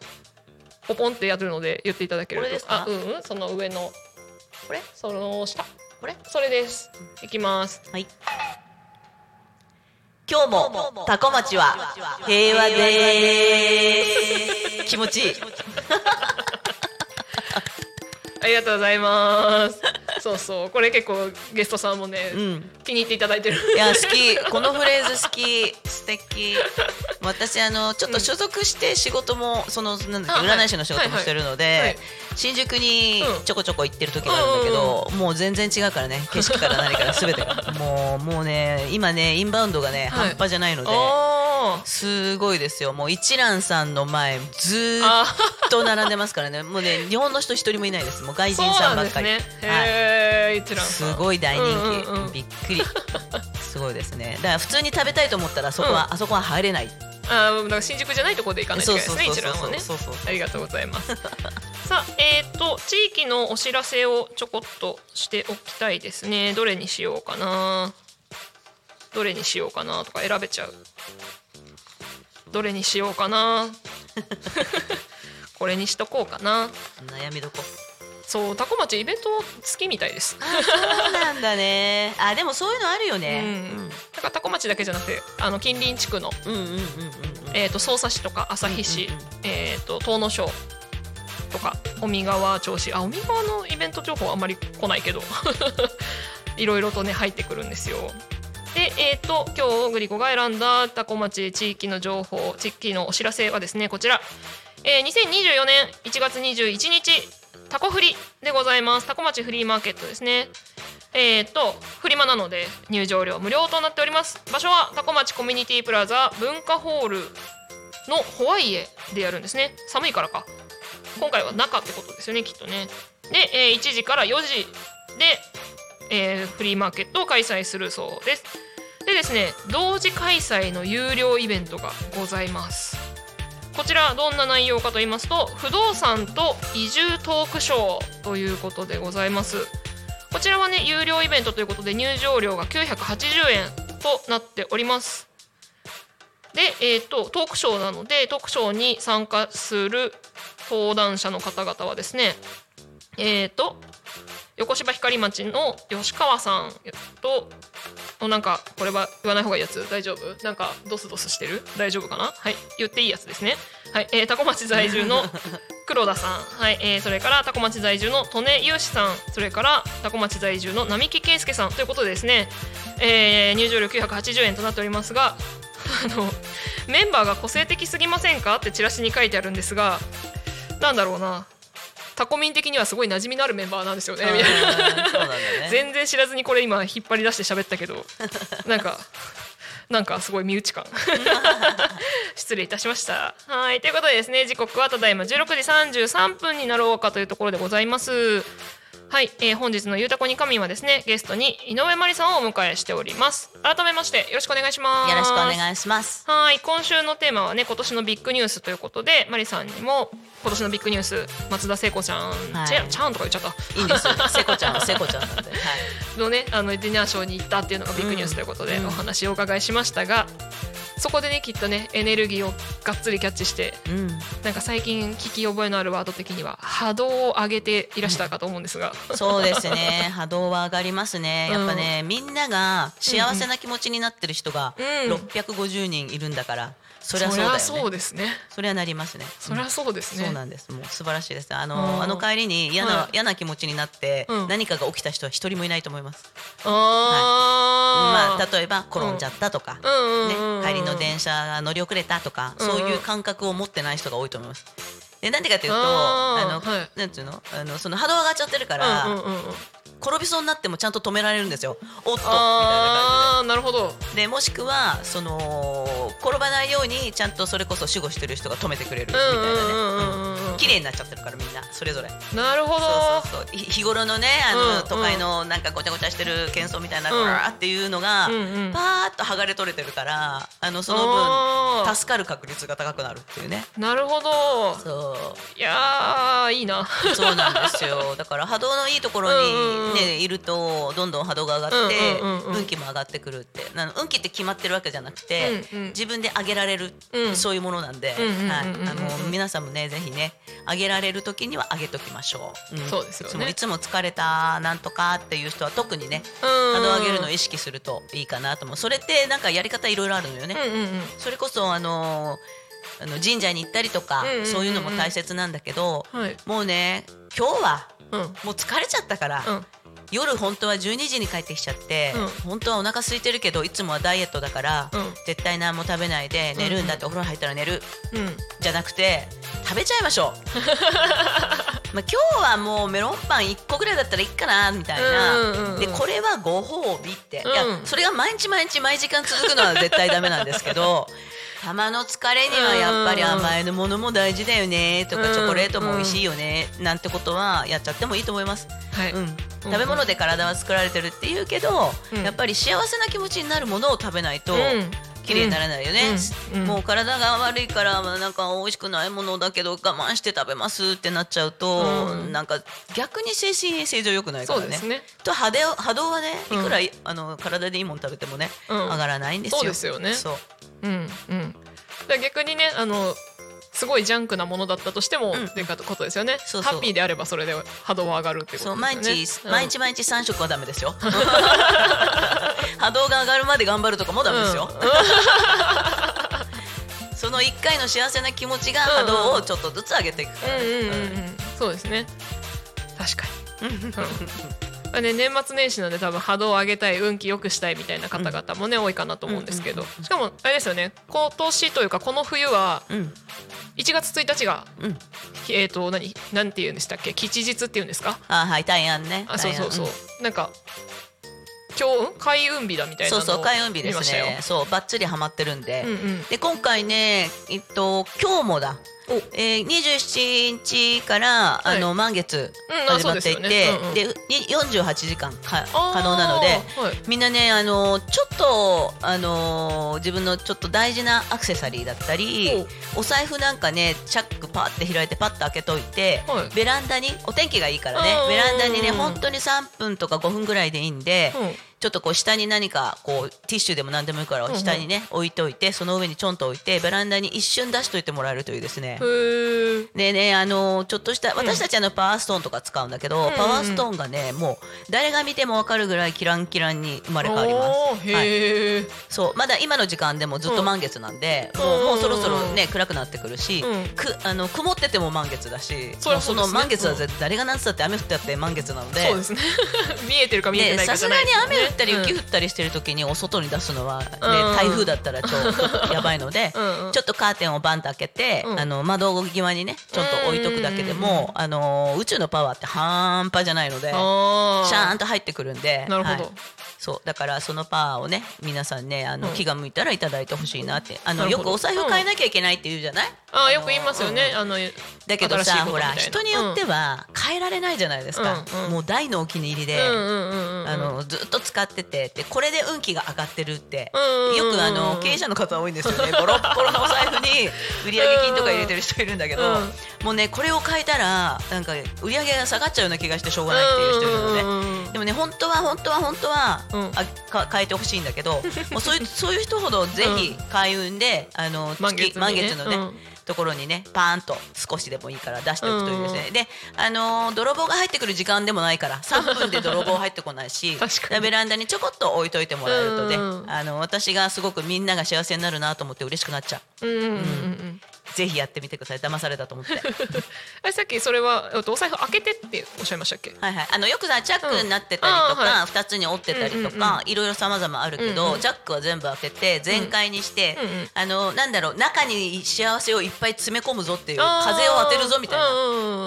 ポポンってやるので言っていただけると。これですか？あうんうん。その上の。これ？その下。これ？それです。いきます。はい。今日もタコ町は平和で気持ちいい ありがとうございます。そうそうこれ結構ゲストさんもね、うん。気に入っていただいてる。いや好き。このフレーズ好き素敵。私あのちょっと所属して仕事も、そのなんだっけ占い師の仕事もしてるので、新宿にうん。ちょこちょこ行ってる時があるんだけど、もう全然違うからね 景色から何から全てが。もうもうね今ねインバウンドがね、はい。半端じゃないのであすごいですよ。もう一蘭さんの前ずっと並んでますからね。もうね日本の人一人もいないです。もう外人さなんばっかり、ね。はいへえ一蘭さんすごい大人気、うんうんうん。びっくり。すごいですね。だから普通に食べたいと思ったらそこは、あそこは入れない。あーだから新宿じゃないところで行かないといけないですね一蘭はね。そうそうそうありがとうございます。さあえっ、と地域のお知らせをちょこっとしておきたいですね。どれにしようかな。どれにしようかなとか選べちゃう。どれにしようかな。これにしとこうかな。悩みどこ？そうタコ町イベント好きみたいです。そうなんだね。あでもそういうのあるよね。うん。だからタコ町だけじゃなくてあの近隣地区のうんうんうんうんうん。えー、と匝瑳市とか旭市、うんうんうん。えー、と東野省とか尾身川町市。あ尾身川のイベント情報はあんまり来ないけど。いろいろとね入ってくるんですよ。で、えー、と今日グリコが選んだタコ町地域の情報地域のお知らせはですねこちら、えー、2024年1月21日タコフリでございます。タコ町フリーマーケットですね。えー、とフリマなので入場料無料となっております。場所はタコ町コミュニティプラザ文化ホールのホワイエでやるんですね。寒いからか。今回は中ってことですよねきっとね。で、えー1時から4時で、えーフリーマーケットを開催するそうです。でですね同時開催の有料イベントがございます。こちらどんな内容かと言いますと不動産と移住トークショーということでございます。こちらはね有料イベントということで入場料が980円となっております。で、えー、とトークショーなのでトークショーに参加する登壇者の方々はですねえー、と横芝光町の吉川さんとおなんかこれは言わない方がいいやつ大丈夫？なんかドスドスしてる？大丈夫かな？はい。言っていいやつですね。はい、えー、タコ町在住の 黒田さん、はい。えー、それからタコ町在住の利根雄志さん。それからタコ町在住の並木圭介さん。ということでですね、えー入場料980円となっておりますが あのメンバーが個性的すぎませんか？ってチラシに書いてあるんですがなんだろうなタコミン的にはすごい馴染みのあるメンバーなんですよね。ね。全然知らずにこれ今引っ張り出して喋ったけど なんかなんかすごい身内感。失礼いたしました。はいということでですね時刻はただいま16時33分になろうかというところでございますはい、えー本日のゆうたこに神はですねゲストに井上真理さんをお迎えしております。改めましてよろしくお願いします。よろしくお願いします。はい今週のテーマはね今年のビッグニュースということでマリさんにも今年のビッグニュース松田聖子ちゃん、はい。ちゃちゃんとか言っちゃった。いいんですよ。聖子ちゃんは聖子ちゃんなんで、はい、のねあのディナーショーに行ったっていうのがビッグニュースということでうん。お話をお伺いしましたが、そこでねきっとねエネルギーをがっつりキャッチしてうん。なんか最近聞き覚えのあるワード的には波動を上げていらしたかと思うんですが、そうですね。波動は上がりますね。やっぱね、みんなが幸せな気持ちになってる人がうん。650人いるんだから、そりゃそうだよね。そうですね。それはなりますね。そりゃそうですね、そうなんです。もう素晴らしいです。あの,、うん。あの帰りに嫌な、はい。嫌な気持ちになって、うん。何かが起きた人は一人もいないと思います。あー、まあ、例えば転んじゃったとか、ね、帰りの電車が乗り遅れたとか、そういう感覚を持ってない人が多いと思います。でなんでかというとあの、はい。なんていうの？あのその波動上がっちゃってるから、転びそうになってもちゃんと止められるんですよ。おっと。みたいな感ああなるほど。じででもしくはその転ばないようにちゃんとそれこそ守護してる人が止めてくれるみたいなね。綺麗になっちゃってるからみんなそれぞれ。なるほど。そうそうそう。ひ日頃のねあの、うんうん。都会のなんかごちゃごちゃしてる喧騒みたいなうん。っていうのが、うんうん。パーッと剥がれ取れてるからあのそのあー。分助かる確率が高くなるっていうね。なるほど。そう。いやーいいな。そうなんですよ。だから波動のいいところにうんうんねいるとどんどん波動が上がって運気も上がってくるって。なの運気って決まってるわけじゃなくてうんうん。自分で上げられるうん。そういうものなんで、皆さんもねぜひね上げられる時には上げときましょう。ん。そうですよね。いつも疲れたなんとかっていう人は特にねうん。波動上げるのを意識するといいかなと思う。それってなんかやり方いろいろあるのよね。うんうんうん。それこそあのあの神社に行ったりとか、そういうのも大切なんだけど、はい。もうね今日はうん。もう疲れちゃったから、うん。夜本当は12時に帰ってきちゃって、う本当はお腹空いてるけどいつもはダイエットだから、うん。絶対何も食べないで寝るんだって、お風呂入ったら寝る。うん。じゃなくて食べちゃいましょう。まあ今日はもうメロンパン1個ぐらいだったらいいかなみたいな、でこれはご褒美って、うん。いやそれが毎日毎日毎時間続くのは絶対ダメなんですけど たまの疲れにはやっぱり甘いのものも大事だよねとか、うん。チョコレートも美味しいよね、なんてことはやっちゃってもいいと思います。はい。うん、食べ物で体は作られてるって言うけど、うん。やっぱり幸せな気持ちになるものを食べないと、うん綺麗にならないよね、うん。うん。もう体が悪いからまあなんか美味しくないものだけど我慢して食べますってなっちゃうと、うん。なんか逆に精神衛生上良くないからね。そうですね。と波動波動はねいうん。くら、あの体でいいもの食べてもね、うん。上がらないんですよ。そうですよね。そう。うんうん。逆にねあのすごいジャンクなものだったとしても、うん。っていうことですよね。そうそう。ハッピーであればそれで波動は上がるってこそうと毎日、ですよね。毎日毎日3食はダメですよ。波動が上がるまで頑張るとかもダメですよ、その1回の幸せな気持ちが波動をちょっとずつ上げていくからね、うんうんうんうん。そうですね。確かに、ね、年末年始なんで多分波動を上げたい運気良くしたいみたいな方々もね、多いかなと思うんですけど、しかもあれですよね。今年というかこの冬はうん。1月1日が、うん。えっ、と何なんて言うんでしたっけ？吉日っていうんですか？あはい大安ね。あそうそうそう、大安なんか今日開運日だみたいなそうそう開運日ですね。そうバッチリハマってるんで、うんうん。で今回ねえっと今日もだ。おえー、27日から、はい。あの満月始まっていて、でに48時間か可能なので、はい。みんなねあのちょっとあの自分のちょっと大事なアクセサリーだったりお財布なんかねチャックパーって開いてパッと開けといて、はい。ベランダにお天気がいいからねうんベランダにね本当に3分とか5分ぐらいでいいんで、うんちょっとこう下に何かこうティッシュでも何でもいいから下にね、置いといてその上にちょんと置いてベランダに一瞬出しといてもらえるといいですね。でねあのちょっとした私たちあのパワーストーンとか使うんだけど、んパワーストーンがねもう誰が見ても分かるぐらいキランキランに生まれ変わります。はい。そうまだ今の時間でもずっと満月なんで、うん。もうもううんそろそろね暗くなってくるし、うん。くあの曇ってても満月だしその満月は誰が何つったって雨降ったって満月なので。そうですね。見えてるか見えてでないかじゃないですよね。雨降ったり雪降うんったりしてる時にお外に出すのは、ねうん。台風だったらちょっと やばいのでうんうん。ちょっとカーテンをバンと開けて、うん。あの窓際にねちょっと置いとくだけでも、あの宇宙のパワーって半端じゃないのであちゃんとと入ってくるんでなるほど。はいそうだからそのパワーをね皆さんねあの、うん。気が向いたらいただいてほしいなってあのなるほど。よくお財布変えなきゃいけないって言うじゃない、あーよく言いますよね、あのだけど新しいさほらことみたいな。人によっては変えられないじゃないですか、うん。うん。もう大のお気に入りで、うんうんうんうんうん。あのずっと使っててでこれで運気が上がってるって、うんうんうんよくあの経営者の方多いんですよね。ボロッボロのお財布に売上金とか入れてる人いるんだけど、うん。もうねこれを変えたらなんか売上が下がっちゃうような気がしてしょうがないっていう人いるので。うんうんうんでもね本当は本当は本当は、うんあか変えてほしいんだけど もうそういうそういう人ほどぜひ開運で、あの満月にね。月満月のね、うん。ところにねパーンと少しでもいいから出しておくといいですね、であのー泥棒が入ってくる時間でもないから3分で泥棒入ってこないし ベランダにちょこっと置いといてもらえるとね、うんあの私がすごくみんなが幸せになるなと思って嬉しくなっちゃう。うんうんうん。うんぜひやってみてください。騙されたと思って。さっきそれはえっとお財布開けてっておっしゃいましたっけ？はいはい。あのよくさチャックになってたりとうん。はか、二つに折ってたりとか、いろいろ様々あるけど、うんうん。チャックは全部開けて全開にして、うんうんあのなんだろう中に幸せをいっぱい詰め込むぞっていう風を当てるぞみたいな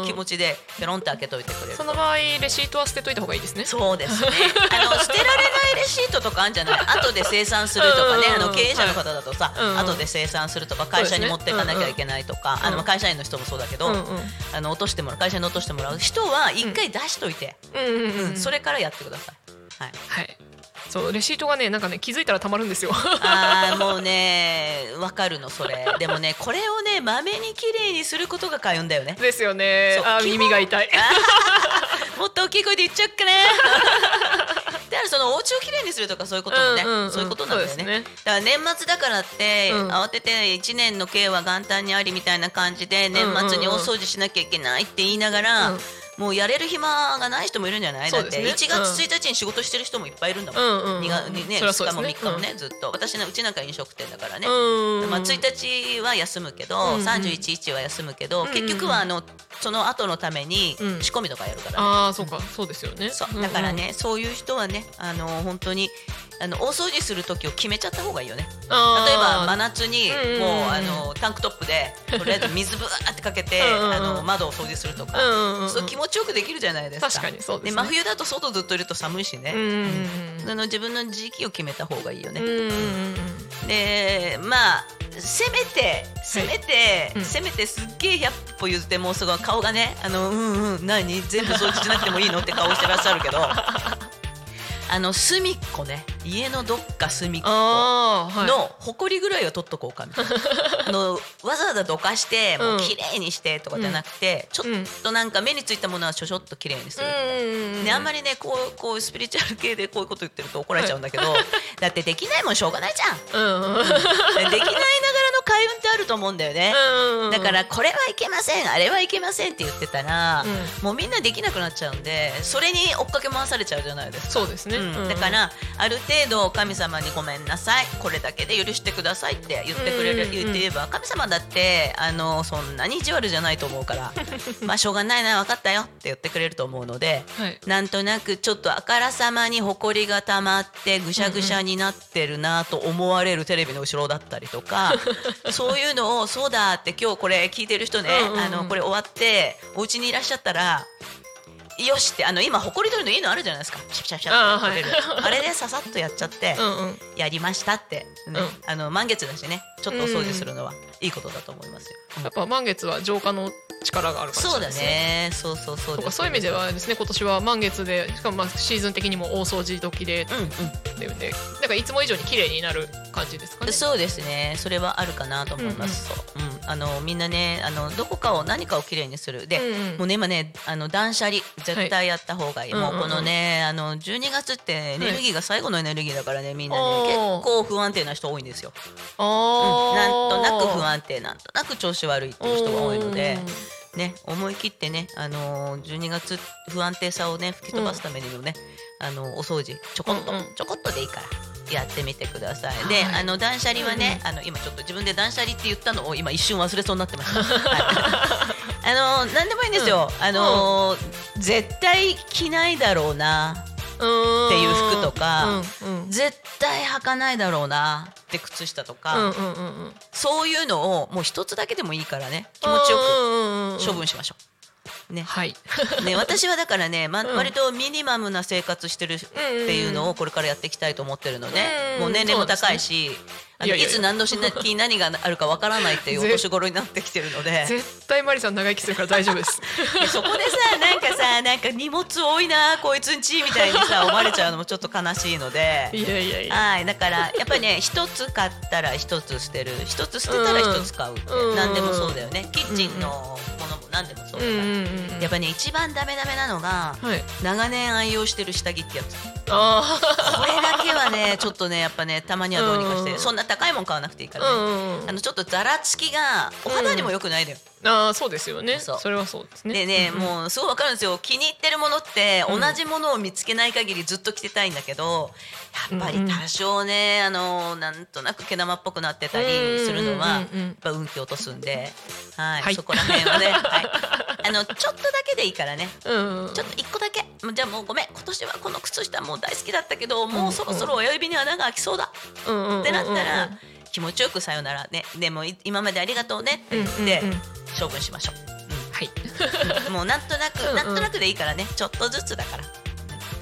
気持ちでペロンって開けといてくれるその場合レシートは捨てといた方がいいですね。そうですね。あの 捨てられないレシートとかあるんじゃない？後で生産するとかね、あの経営者の方だとさ、うん後で生産するとか会社に持っていかなきゃいけないとか、うんうんあのまあ会社員の人もそうだけど、うんうんあの落としてもらう会社に落としてもらう人は一回出しといて、うんうんううんんそれからやってください。はい。はいそうレシートがねなんかね気づいたらたまるんですよああもうね わかるのそれ。でもねこれをねまめに綺麗にすることが開運だよね。ですよねあ耳が痛い もっと大きい声で言っちゃおっかね。だからそのお家をきれいにするとかそういうこともね、うんうんうん。そういうことなんだよね。ね。だから年末だからって、うん慌てて1年の計は元旦にありみたいな感じで年末に大掃除しなきゃいけないって言いながら、うんもうやれる暇がない人もいるんじゃない？だってそうですね。1月1日に仕事してる人もいっぱいいるんだもん、うんうんうん2月にねそりゃそう2日もですね。3日もね、ずっと。私のうちなんか飲食店だからね、うん。まあ、1日は休むけど、うんうん。31日は休むけど、んうん。結局はあのその後のためにうん。仕込みとかやるからね、ああそうか。そうですよね。だからね、そういう人はねあの本当にあの大掃除する時を決めちゃった方がいいよね。例えば真夏にうんうんうん。もうあのタンクトップでとりあえず水ぶわーってかけてあの窓を掃除するとか、うんうんうんそう気持ちよくできるじゃないですか。確かに。そうですね。真冬だと外ずっといると寒いしね、あの自分の時期を決めた方がいいよね、でまあせめてせめて、うん。せめてすっげえ100歩譲ってもうすごい顔がねあのうんうん何？全部掃除しなくてもいいの？って顔してらっしゃるけど。あの隅っこね家のどっか隅っこああはい。の埃ぐらいは取っとこうかみたいな。あのわざわざどかしてもう綺麗にしてとかじゃなくて、ちょっとなんか目についたものはちょちょっと綺麗にするみたいな。あんまりねこうこうスピリチュアル系でこういうこと言ってると怒られちゃうんだけど、だってできないもんしょうがないじゃん。うん。うん。できないながらの開運ってあると思うんだよね。うん。だからこれはいけませんあれはいけませんって言ってたら、うもうみんなできなくなっちゃうんでそれに追っかけ回されちゃうじゃないですか。そうですね。うん。うん。だからある程度神様にごめんなさい。これだけで許してくださいって言ってくれる、うん言って言えば神様だってあのそんなに意地悪じゃないと思うから まあしょうがないな分かったよって言ってくれると思うので、はい。なんとなくちょっとあからさまに埃が溜まってぐしゃぐしゃになってるなと思われるテレビの後ろだったりとか そういうのをそうだって今日これ聞いてる人ね、うんうんうん。あのこれ終わってお家にいらっしゃったらよしってあの今埃取りのいいのあるじゃないですか。ピシャピシャピシャって取れるあれでささっとやっちゃって、やりましたって、ね。うん。あの満月だしねちょっとお掃除するのはいいことだと思いますよ、うんやっぱ満月は浄化の力があるからそうだね。そうそうそうそう。かそういう意味ではですね今年は満月でしかもまあシーズン的にも大掃除時でうんうん。でなんかいつも以上に綺麗になる感じですかね。そうですね。それはあるかなと思います、そう。うん。あのみんなねあのどこかを何かをきれいにする。で、うんうん。もうね今ねあの断捨離絶対やった方がいい、はい。もうこのねあの12月ってエネルギーが最後のエネルギーだからねみんなね、結構不安定な人多いんですよ、あうんーなんとなく不安定なんとなく調子悪いっていう人が多いのでね思い切ってねあのー12月不安定さをね吹き飛ばすためにもね、あのお掃除ちょこっと、うんうん。ちょこっとでいいからやってみてください。で、はい。あの断捨離はね、あの今ちょっと自分で断捨離って言ったのを今一瞬忘れそうになってました。はい。あの何でもいいんですよ。あの絶対着ないだろうなっていう服とかうんうん。絶対履かないだろうなって靴下とか、うんうんうんうん。そういうのをもう一つだけでもいいからね気持ちよくく処分しましょう。ね。はい。ね、私はだからね、まうん。割とミニマムな生活してるっていうのをこれからやっていきたいと思ってるので、うん。もう年齢も高いし、いやいつ何年に何があるかわからないっていう お年頃になってきてるので。絶対マリさん長生きするから大丈夫です。で そこでさなんかさなんか荷物多いなこいつんちみたいにさ思われちゃうのもちょっと悲しいので。いやいやいや。はいだからやっぱりね一つ買ったら一つ捨てる。一つ捨てたら一つ買うって、うん。何でもそうだよね。キッチンのものも何でもそうだから、うんうんうんやっぱね一番ダメダメなのがはい。長年愛用してる下着ってやつ。あこれだけはね ちょっとねやっぱねたまにはどうにかして、うんそんな高いもん買わなくていいからね、あうんうん。あのちょっとざらつきがお肌にも良くないのよ、ああそうですよね。そそうれはそうですね。でね、うんもうすごいわかるんですよ。気に入ってるものってうん。同じものを見つけない限りずっと着てたいんだけどやっぱり多少ねあのなんとなく毛玉っぽくなってたりするのはやうんうん。うんうんっぱ運気落とすんで、はい。はい。そこら辺はね、はい、あのちょっとだけでいいからね。うんうんちょっと一個だけ。じゃあもうごめん。今年はこの靴下もう大好きだったけどもうそろそろ親指に穴が開きそうだ。うんうんうんうん。ってなったら気持ちよくさよならね。でもい今までありがとうねって言ってうんうんうん。処分しましょう。はい。うん。もうなんとなく、うんうん。なんとなくでいいからね。ちょっとずつだから。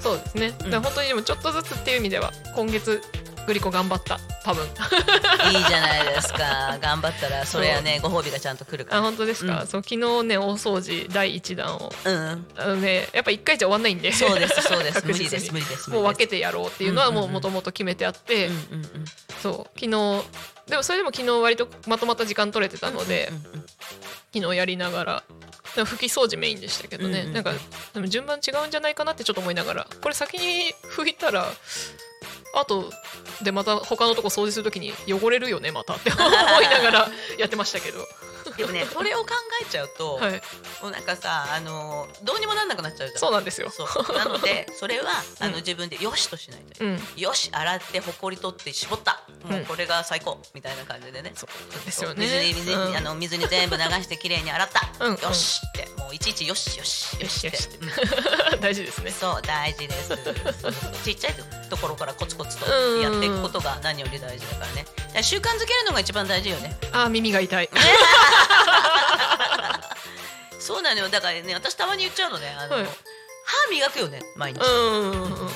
そうですね、だから本当にでもちょっとずつっていう意味では今月グリコ頑張った。多分。いいじゃないですか。頑張ったらそれはねご褒美がちゃんと来るかあら本当ですか、うん。そう昨日ね大掃除第一弾を。うんあのねやっぱ一回じゃ終わんないんで。そうですそう です。無理です無理ですもう分けててやろうっていうのはもうもともと決めてあって、うんうんうんそう。昨日でもそれでも昨日割とまとまった時間取れてたので、うんうんうん昨日やりながら。拭き掃除メインでしたけどね、うんうん。なんかでも順番違うんじゃないかなってちょっと思いながら。これ先に拭いたらあとでまた他のとこ掃除するときに汚れるよねまたって思いながらやってましたけど、でもね それを考えちゃうと、はい、もうなんかさあのどうにもなんなくなっちゃうじゃん。そうなんですよ。そう。なので それはあうん。の自分でよしとしないと、うん、よし洗ってほこり取って絞った。もうこれが最高みたいな感じでね、そう。ですよね。水に水に、うん。あの水に全部流してきれいに洗った、うん。よし。ってもういちいちよしよしよしって。大事ですね。そう大事です。ちっちゃいところからコツコツとうんやっていくことが何より大事だからね。習慣づけるのが一番大事よね。あー耳が痛い。そうなのよ。だからね私たまに言っちゃうのね。あの、はい。歯磨くよね毎日、うんうん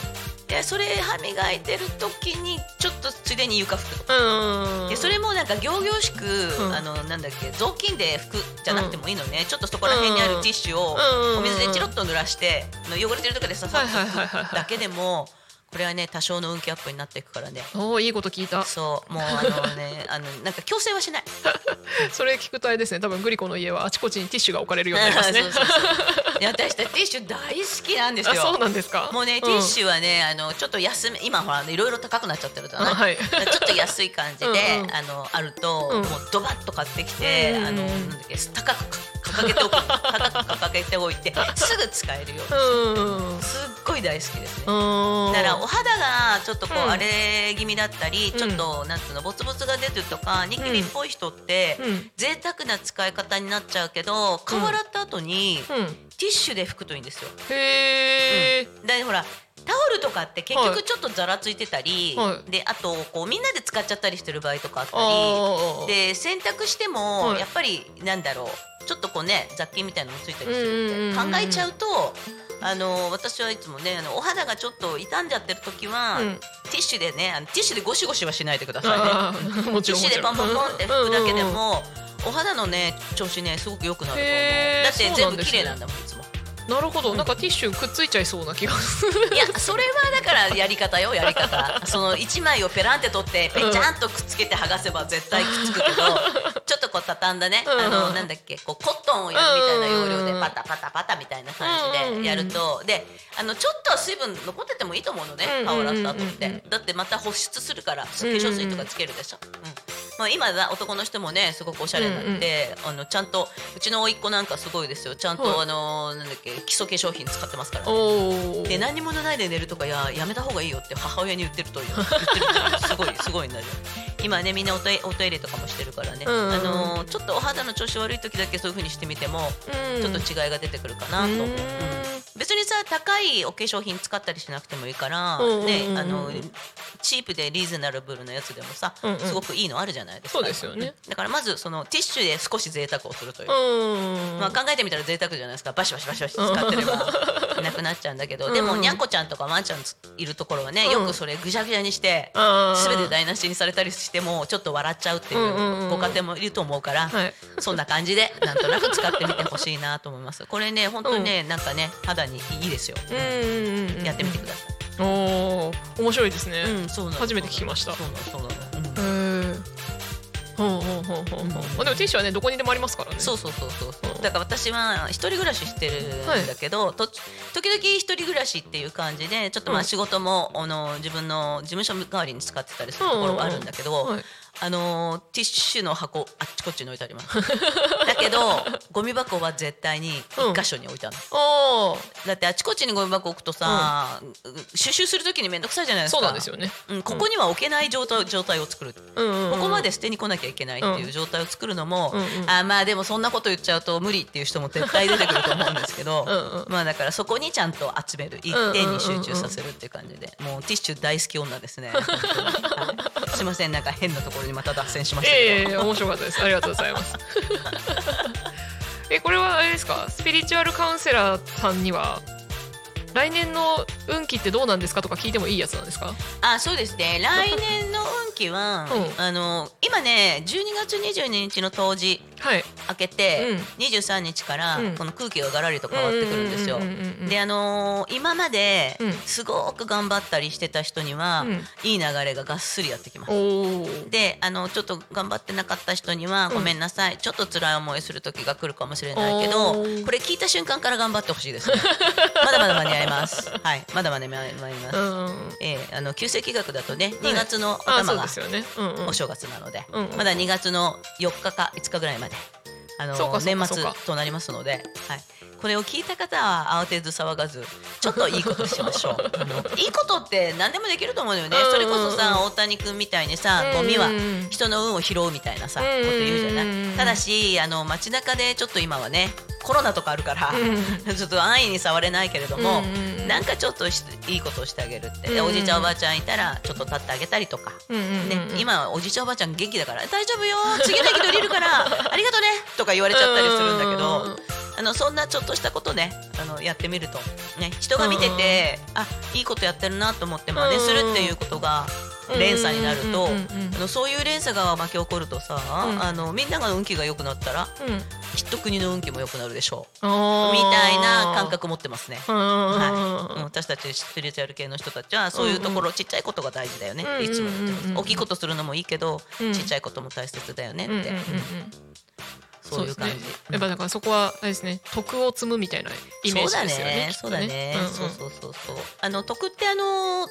でそれ歯磨いてる時にちょっとついでに床拭くと。でそれもなんか行々しく、うん。あのなんだっけ雑巾で拭くじゃなくてもいいのね、ちょっとそこら辺にあるティッシュをうんお水でチロッと濡らして、汚れてるとこでささっとはいはいはいはい拭くだけでもこれはね多少の運気アップになっていくからね。おーいいこと聞いた。そうもうあのね あのなんか強制はしない。それ聞くとあれですね。多分グリコの家はあちこちにティッシュが置かれるようになりますね。そうそうそう。で私たちティッシュ大好きなんですよ。あそうなんですか。もうね、ティッシュはねあのちょっと安め今ほらいろいろ高くなっちゃってるじゃない、あはい。ちょっと安い感じでうんうん。あのあると、うん。もうドバッと買ってきて、あのなんだっけ高く掲げておく。高く掲げておいて すぐ使えるよ。うすっごい大好きですね。うん。だからお肌がちょっとこううん。荒れ気味だったり、うん。ちょっとなんつうのボツボツが出てるとかニキビっぽい人って、うん。贅沢な使い方になっちゃうけど顔洗った後に、うん。ティッシュで拭くといいんですよ。へえ。でほらタオルとかって結はい局ちょっとざらついてたり、はいであとこうみんなで使っちゃったりしてる場合とかあったり。で洗濯しても、はいやっぱりなんだろうちょっとこうね雑菌みたいなのもついたりすうんうんうんるうんって考えちゃうとあの私はいつもねあのお肌がちょっと傷んじゃってる時は、うんティッシュでねあのティッシュでゴシゴシはしないでくださいね。ティッシュでポンポンポンって拭くだけでうんうんうん。も、お肌のね調子ねすごく良くなると思う。だってそうなんですね。全部綺麗なんだもんいつも。なるほど。なんかティッシュくっついちゃいそうな気がする。いやそれはだからやり方よやり方 その1枚をペランって取ってペチャンとくっつけて剥がせば絶対くっつくけど ちょっとこう畳んだね、うんあのなんだっけこうコットンをやるみたいな要領うんでパタパタパタみたいな感じでやるとであのちょっとは水分残っててもいいと思うのねうん顔洗った後っうん。うんて。だってまた保湿するから化粧水とかつけるでしょ、うんまあ、今は男の人もねすごくおしゃれになって、あのちゃんとうちの甥っ子なんかすごいですよ。ちゃんと、はい。あのなんだっけ基礎化粧品使ってますからね。で何にもないで寝るとかややめた方がいいよって母親に言ってるという言ってるとすごいすごいんだよ今ねみんなおトイおトイレとかもしてるからね、うんうんあのーちょっとお肌の調子悪い時だけそういう風にしてみても、うん。ちょっと違いが出てくるかなと思う、うん。うん。別にさ高いお化粧品使ったりしなくてもいいから、うんうんうんうんねあのチープでリーズナブルなやつでもさ、うんうんすごくいいのあるじゃないですか。そうですよねうん。だからまずそのティッシュで少し贅沢をするという。うん。まあ、考えてみたら贅沢じゃないですか。バシバシバシバシ使ってればなくなっちゃうんだけど、でもうんにゃんこちゃんとかワンちゃんいるところはね、うんよくそれぐしゃぐしゃにしてあー全て台無しにされたりしてもちょっと笑っちゃうっていんうんうんうご家庭もいると思うから、はい。そんな感じでなんとなく使ってみてほしいなと思います。これね本当にね、なんかね肌にいいですよ、うんうんうん。やってみてください、おお。面白いですね。うんそう初めて聞きました。そうなのうほうほうほうほう。まあでもティッシュはねどこにでもありますからね。そうそうそうそうそううんだから私は一人暮らししてるんだけど、と時時々一人暮らしっていう感じでちょっとまうんあ仕事も、あの自分の事務所代わりに使ってたりするところがあるんだけど、うんうんうんはいあのティッシュの箱あっちこっちに置いてあります。だけどゴミ箱は絶対に一箇所に置いてあるの、あだってあちこちにゴミ箱置くとさ、収集するときに面倒くさいじゃないあですか。そうなんですよね。うん、ここには置けない状態状態を作る、うんうんうん。ここまで捨てに来なきゃいけないっていう状態を作るのも、うん。うんあまあでもそんなこと言っちゃうと無理っていう人も絶対出てくると思うんですけどうんうん。まあだからそこにちゃんと集める。一点に集中させるっていう感じで、もうティッシュ大好き女ですね、はい。すいません。なんか変なところにまた脱線しましたけど、ええ面白かったです。ありがとうございます。えこれはあれですか？スピリチュアルカウンセラーさんには来年の運気ってどうなんですかとか聞いてもいいやつなんですか？あそうですね。来年の運気は、うん。あの今ね12月22日の冬至はい。明けて、うん。23日からうん。この空気がガラリと変わってくるんですよ。であのー今までうん。すごく頑張ったりしてた人には、うん。いい流れががっすりやってきます。であのちょっと頑張ってなかった人には、ごめんなさい。ちょっと辛い思いする時が来るかもしれないけどこれ聞いた瞬間から頑張ってほしいですね。まだまだ間に合います。はい。まだまだ間に合います、うん。えーあの旧世紀学だとねはい。2月のあ頭がお正月なので、まだ2月の4日か5日ぐらいまであの年末となりますので、はい、これを聞いた方は慌てず騒がずちょっといいことしましょう。いいことって何でもできると思うよね、それこそさ大谷君みたいにさゴミは人の運を拾うみたいなさ、こと言うじゃない？ただしあの街中でちょっと今はねコロナとかあるから、ちょっと安易に触れないけれども、なんかちょっとしいいことをしてあげるって、おじいちゃんおばあちゃんいたらちょっと立ってあげたりとか、うんうんうんうん。ね、今はおじいちゃんおばあちゃん元気だから「大丈夫よ次の駅で降りるから ありがとね」とか言われちゃったりするんだけうんうんどうん。あのそんなちょっとしたことねあのやってみると、ね、人が見ててあいいことやってるなと思って真似するっていうことが連鎖になるとうんうんうんうん。あのそういう連鎖が巻き起こるとさ、ん。あのみんなが運気が良くなったらうん。きっと国の運気も良くなるでしょう。みたいな感覚持ってますね。うんはい、私たちスピリチュアル系の人たちはそういうところ、ちっちゃいことが大事だよねっていつも大きいことするのもいいけど、うん。ちっちゃいことも大切だよねって、うんうんうんうんそういう感じ。やっぱだからそこはあれですね徳を積むみたいなイメージですよねそうだね。ね、そうそうそうそうあの徳ってあのなん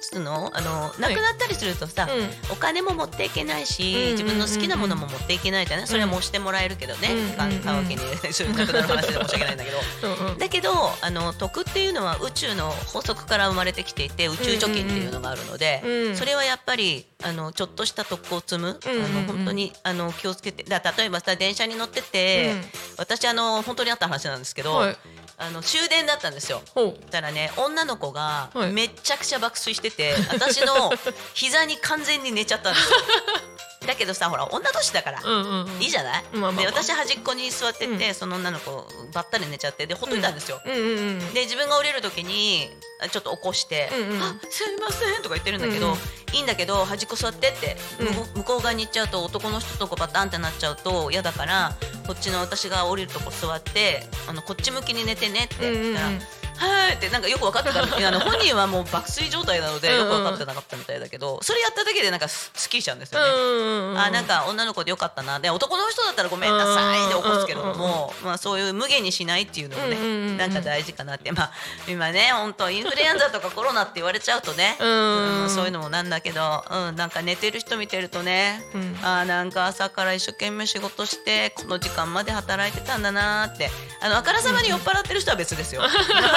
つうの？あのなくなったりするとさ、うん。お金も持っていけないし、うんうんうんうん。自分の好きなものも持っていけないじゃないそれはもうしてもらえるけどね、うんか買うわけにそれなくなる話で申し訳ないんだけど。うんうん。だけどあの徳っていうのは宇宙の法則から生まれてきていて宇宙貯金っていうのがあるので、うんうん。うん。それはやっぱりあのちょっとした徳を積む、あの本当にあの気をつけて。だ例えばさ電車に乗ってて、うん。私あの本当にあった話なんですけど、はい。あの終電だったんですよ。たらね女の子がはい。めっちゃくちゃ爆睡してて、私の膝に完全に寝ちゃったんですよ。だけどさほら女同士だから、うんうんうん。いいじゃない、まあまあまあ。で私端っこに座ってて、うその女の子ばったり寝ちゃってでほっといたんですよ。うん。うんうんで自分が降りる時にあちょっと起こして「うんうん。あすいません」とか言ってるんだけど、うんうん。いいんだけど端っこ座ってって、うん。向こう側に行っちゃうと男の人とこうバタンってなっちゃうと嫌だからこっちの私が降りるとこ座ってあのこっち向きに寝てねって言ったら。うんうんうんはいってなんかよく分かってたいやあの 本人はもう爆睡状態なのでよく分かってなかったみたいだけどそれやっただけでなんかすきりしちゃうんですよね。あなんか女の子でよかったなで男の人だったらごめんなさいで起こすけれども、まあ、そういう無限にしないっていうのもね、なんか大事かなってまあ今ね本当インフルエンザとかコロナって言われちゃうとね、うんうんそういうのもなんだけど、うん、なんか寝てる人見てるとね、うんあーなんか朝から一生懸命仕事してこの時間まで働いてたんだなーってあのあからさまに酔っ払ってる人は別ですよ。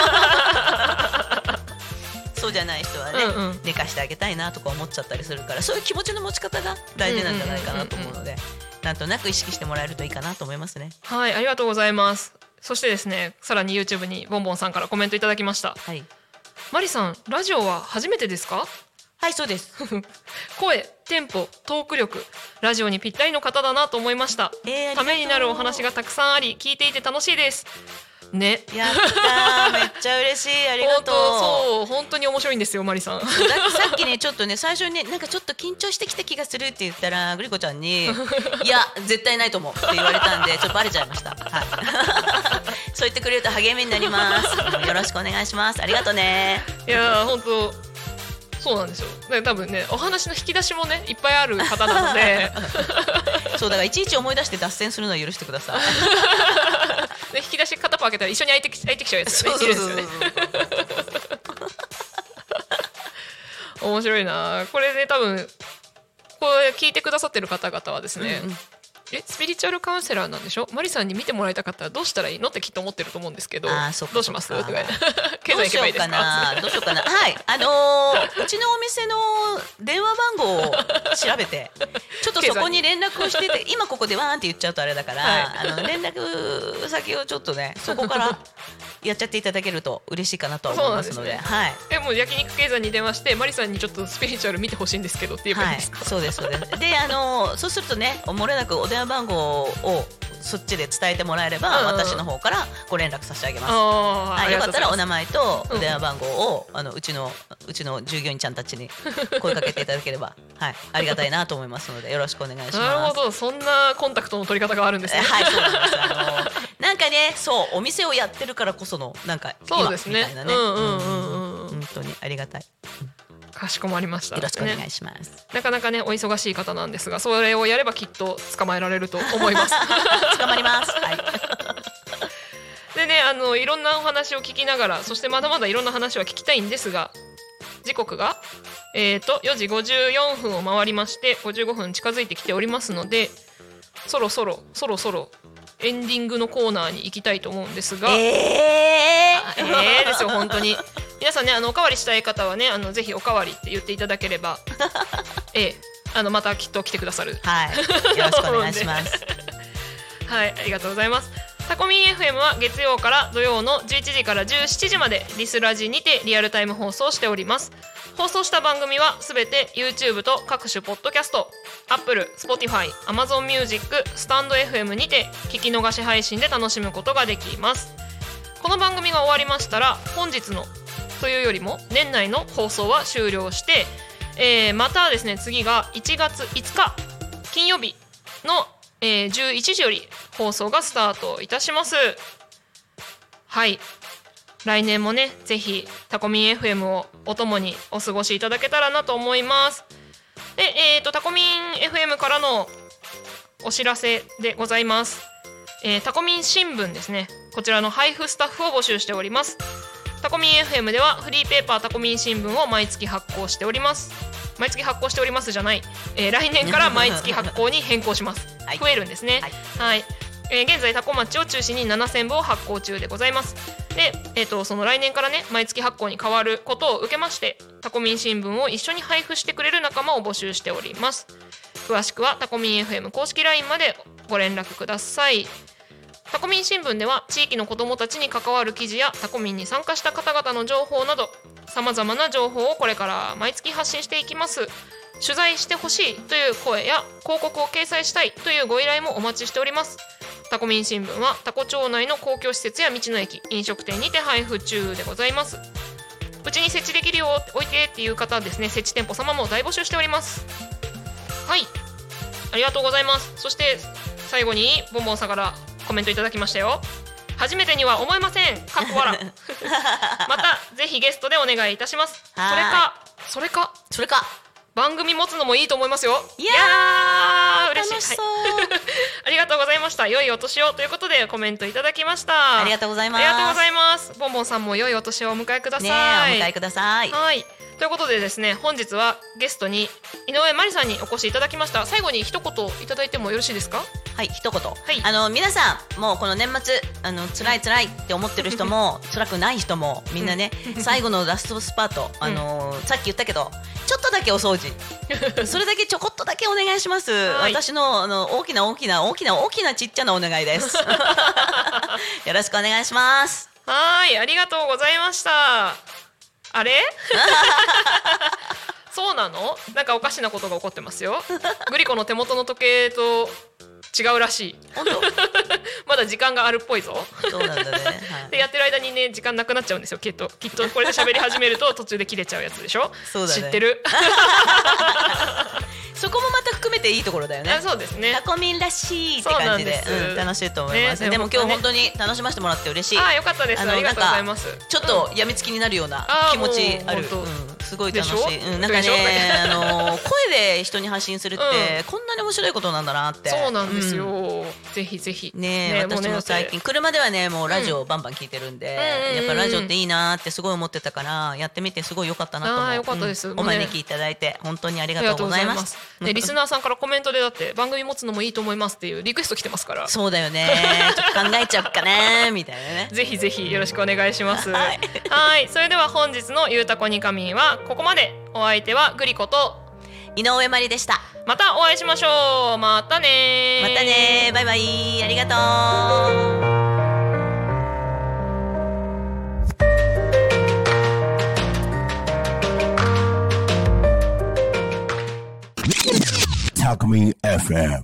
そうじゃない人はね、うんうん。寝かしてあげたいなとか思っちゃったりするからそういう気持ちの持ち方が大事なんじゃないかなと思うのでなんとなく意識してもらえるといいかなと思いますね。はいありがとうございます。そしてですねさらに YouTube にボンボンさんからコメントいただきました。はい、マリさんラジオは初めてですか？はい、そうです。声テンポトーク力ラジオにぴったりの方だなと思いました。えーためになるお話がたくさんあり聞いていて楽しいですねやったーめっちゃ嬉しいありが本当とう。そう本当に面白いんですよマリさんさっきねちょっとね最初にねなんかちょっと緊張してきた気がするって言ったらグリコちゃんに「いや絶対ないと思う」って言われたんで ちょっとバレちゃいました。はい。そう言ってくれると励みになります。よろしくお願いします。ありがとうね。いやー本当そうなんですよで多分ねお話の引き出しもねいっぱいある方なのでそうだからいちいち思い出して脱線するのは許してください。で引き出し片っぽ開けたら一緒に開いてき開いてきちゃうやつ。よね いるんですよね。面白いな。これね多分これ聞いてくださってる方々はですね、えスピリチュアルカウンセラーなんでしょ？マリさんに見てもらいたかったらどうしたらいいのってきっと思ってると思うんですけどどうします？とか どうしようかかな？どうしようかな？はい、あのーうちのお店の電話番号を調べて、ちょっとそこに連絡をしてて、今ここでわーんって言っちゃうとあれだから、はい。あの連絡先をちょっとね、そこからやっちゃっていただけると嬉しいかなと思いますので、そうなんはい。えもう焼肉経済に電話してマリさんにちょっとスピリチュアル見てほしいんですけどって言えばいいですか、、そうですそうです。で、あのーそうするとね、漏れなくお電話番号をそっちで伝えてもらえれば、うんうん。私の方からご連絡させてあげます。はい、よかったらお名前と電話番号を、あのうちのうちの従業員ちゃんたちに声かけていただければ、はい、ありがたいなと思いますのでよろしくお願いします。なるほどそんなコンタクトの取り方があるんですね。えはい、そうなんです。あのなんかね、そうお店をやってるからこそのなんか今そうですね。みたいなね、うんうんうんうんうん。本当にありがたい。かしこまりましたよろしくお願ねいします。なかなかねお忙しい方なんですがそれをやればきっと捕まえられると思います 捕まります。はい。でねあのいろんなお話を聞きながらそしてまだまだいろんな話は聞きたいんですが時刻がえー、と4時54分を回りまして55分近づいてきておりますのでそろそろそろそろエンディングのコーナーに行きたいと思うんですが、えええーですよ本当に皆さんねあのおかわりしたい方はねあのぜひおかわりって言っていただければ ええあのまたきっと来てくださるはい。よろしくお願いします。はい、ありがとうございます。タコミン FM は月曜から土曜の11時から17時までリスラジにてリアルタイム放送しております。放送した番組はすべて YouTube と各種ポッドキャスト、Apple、Spotify、Amazon Music、スタンド FM にて聞き逃し配信で楽しむことができます。この番組が終わりましたら本日のというよりも年内の放送は終了して、えーまたですね次が1月5日金曜日の、えー11時より放送がスタートいたします。はい。来年もねぜひタコミン FM をお供にお過ごしいただけたらなと思います。でえー、とタコミン FM からのお知らせでございます、えータコミン新聞ですね。こちらの配布スタッフを募集しております。タコミン FM ではフリーペーパータコミン新聞を毎月発行しております。毎月発行しておりますじゃない、えー来年から毎月発行に変更します、はい。増えるんですね。はい。はい、えー現在タコ町を中心に7000部を発行中でございます。で、えー、とその来年からね毎月発行に変わることを受けましてタコミン新聞を一緒に配布してくれる仲間を募集しております。詳しくはタコミン FM 公式 LINE までご連絡ください。タコミン新聞では地域の子どもたちに関わる記事やタコミンに参加した方々の情報などさまざまな情報をこれから毎月発信していきます。取材してほしいという声や広告を掲載したいというご依頼もお待ちしております。タコミン新聞はタコ町内の公共施設や道の駅飲食店にて配布中でございます。うちに設置できるよ置いてっていう方はですね設置店舗様も大募集しております。はい。ありがとうございます。そして最後にボンボンさんからコメントいただきましたよ。初めてには思えません。かっこ笑 またぜひゲストでお願いいたします。それはかそれか。それか番組持つのもいいと思いますよ。いやー嬉しい。楽しそう。はい。ありがとうございました。良いお年をということでコメントいただきました。ありがとうございます。ありがとうございます。ボンボンさんも良いお年をお迎えください。ねえお迎えください。はい。ということでですね本日はゲストに井上真理さんにお越しいただきました。最後に一言いただいてもよろしいですか？はい一言、い。あの皆さんもうこの年末あの辛い辛いって思ってる人も 辛くない人もみんなね、最後のラストスパートあのーさっき言ったけどちょっとだけお掃除。それだけちょこっとだけお願いします、はい。私のあの大きな大きな大きな大きなちっちゃなお願いですよろしくお願いしますはいありがとうございましたあれそうなのなんかおかしなことが起こってますよグリコの手元の時計と違うらしい。本当？まだ時間があるっぽいぞ。そうなんだね、はい。でやってる間にね時間なくなっちゃうんですよ。きっときっとこれで喋り始めると途中で切れちゃうやつでしょ？そうだね。知ってる？そこもまた含めていいところだよね。あそうですね。タコミンらしいって感じで。そうなん楽しいと思います、ねでも今日ね。本当に楽しませてもらって嬉しい。あよかったです。ありがとうございます。ちょっとやみつきになるような気持ちある、もうん。すごい楽しい、うん、なんかねあの声で人に発信するって、こんなに面白いことなんだなって。そうなんですよ、うん。ぜひぜひ。ねえ私も最近車ではねもうラジオバンバン聞いてるんで、うんやっぱラジオっていいなってすごい思ってたからやってみてすごい良かったなと思う。あー良かったです。うん。お招きいただいて本当にありがとうございます。す。ね、リスナーさんからコメントでだって番組持つのもいいと思いますっていうリクエスト来てますから。そうだよね。ちょっと考えちゃうかなみたいなね。ぜひぜひよろしくお願いします。ははいい、それでは本日のゆうたこにかみんはここまで。お相手はグリコと井上まりでしたまたお会いしましょう。またねまたねバイバイありがとう Talk Me FM.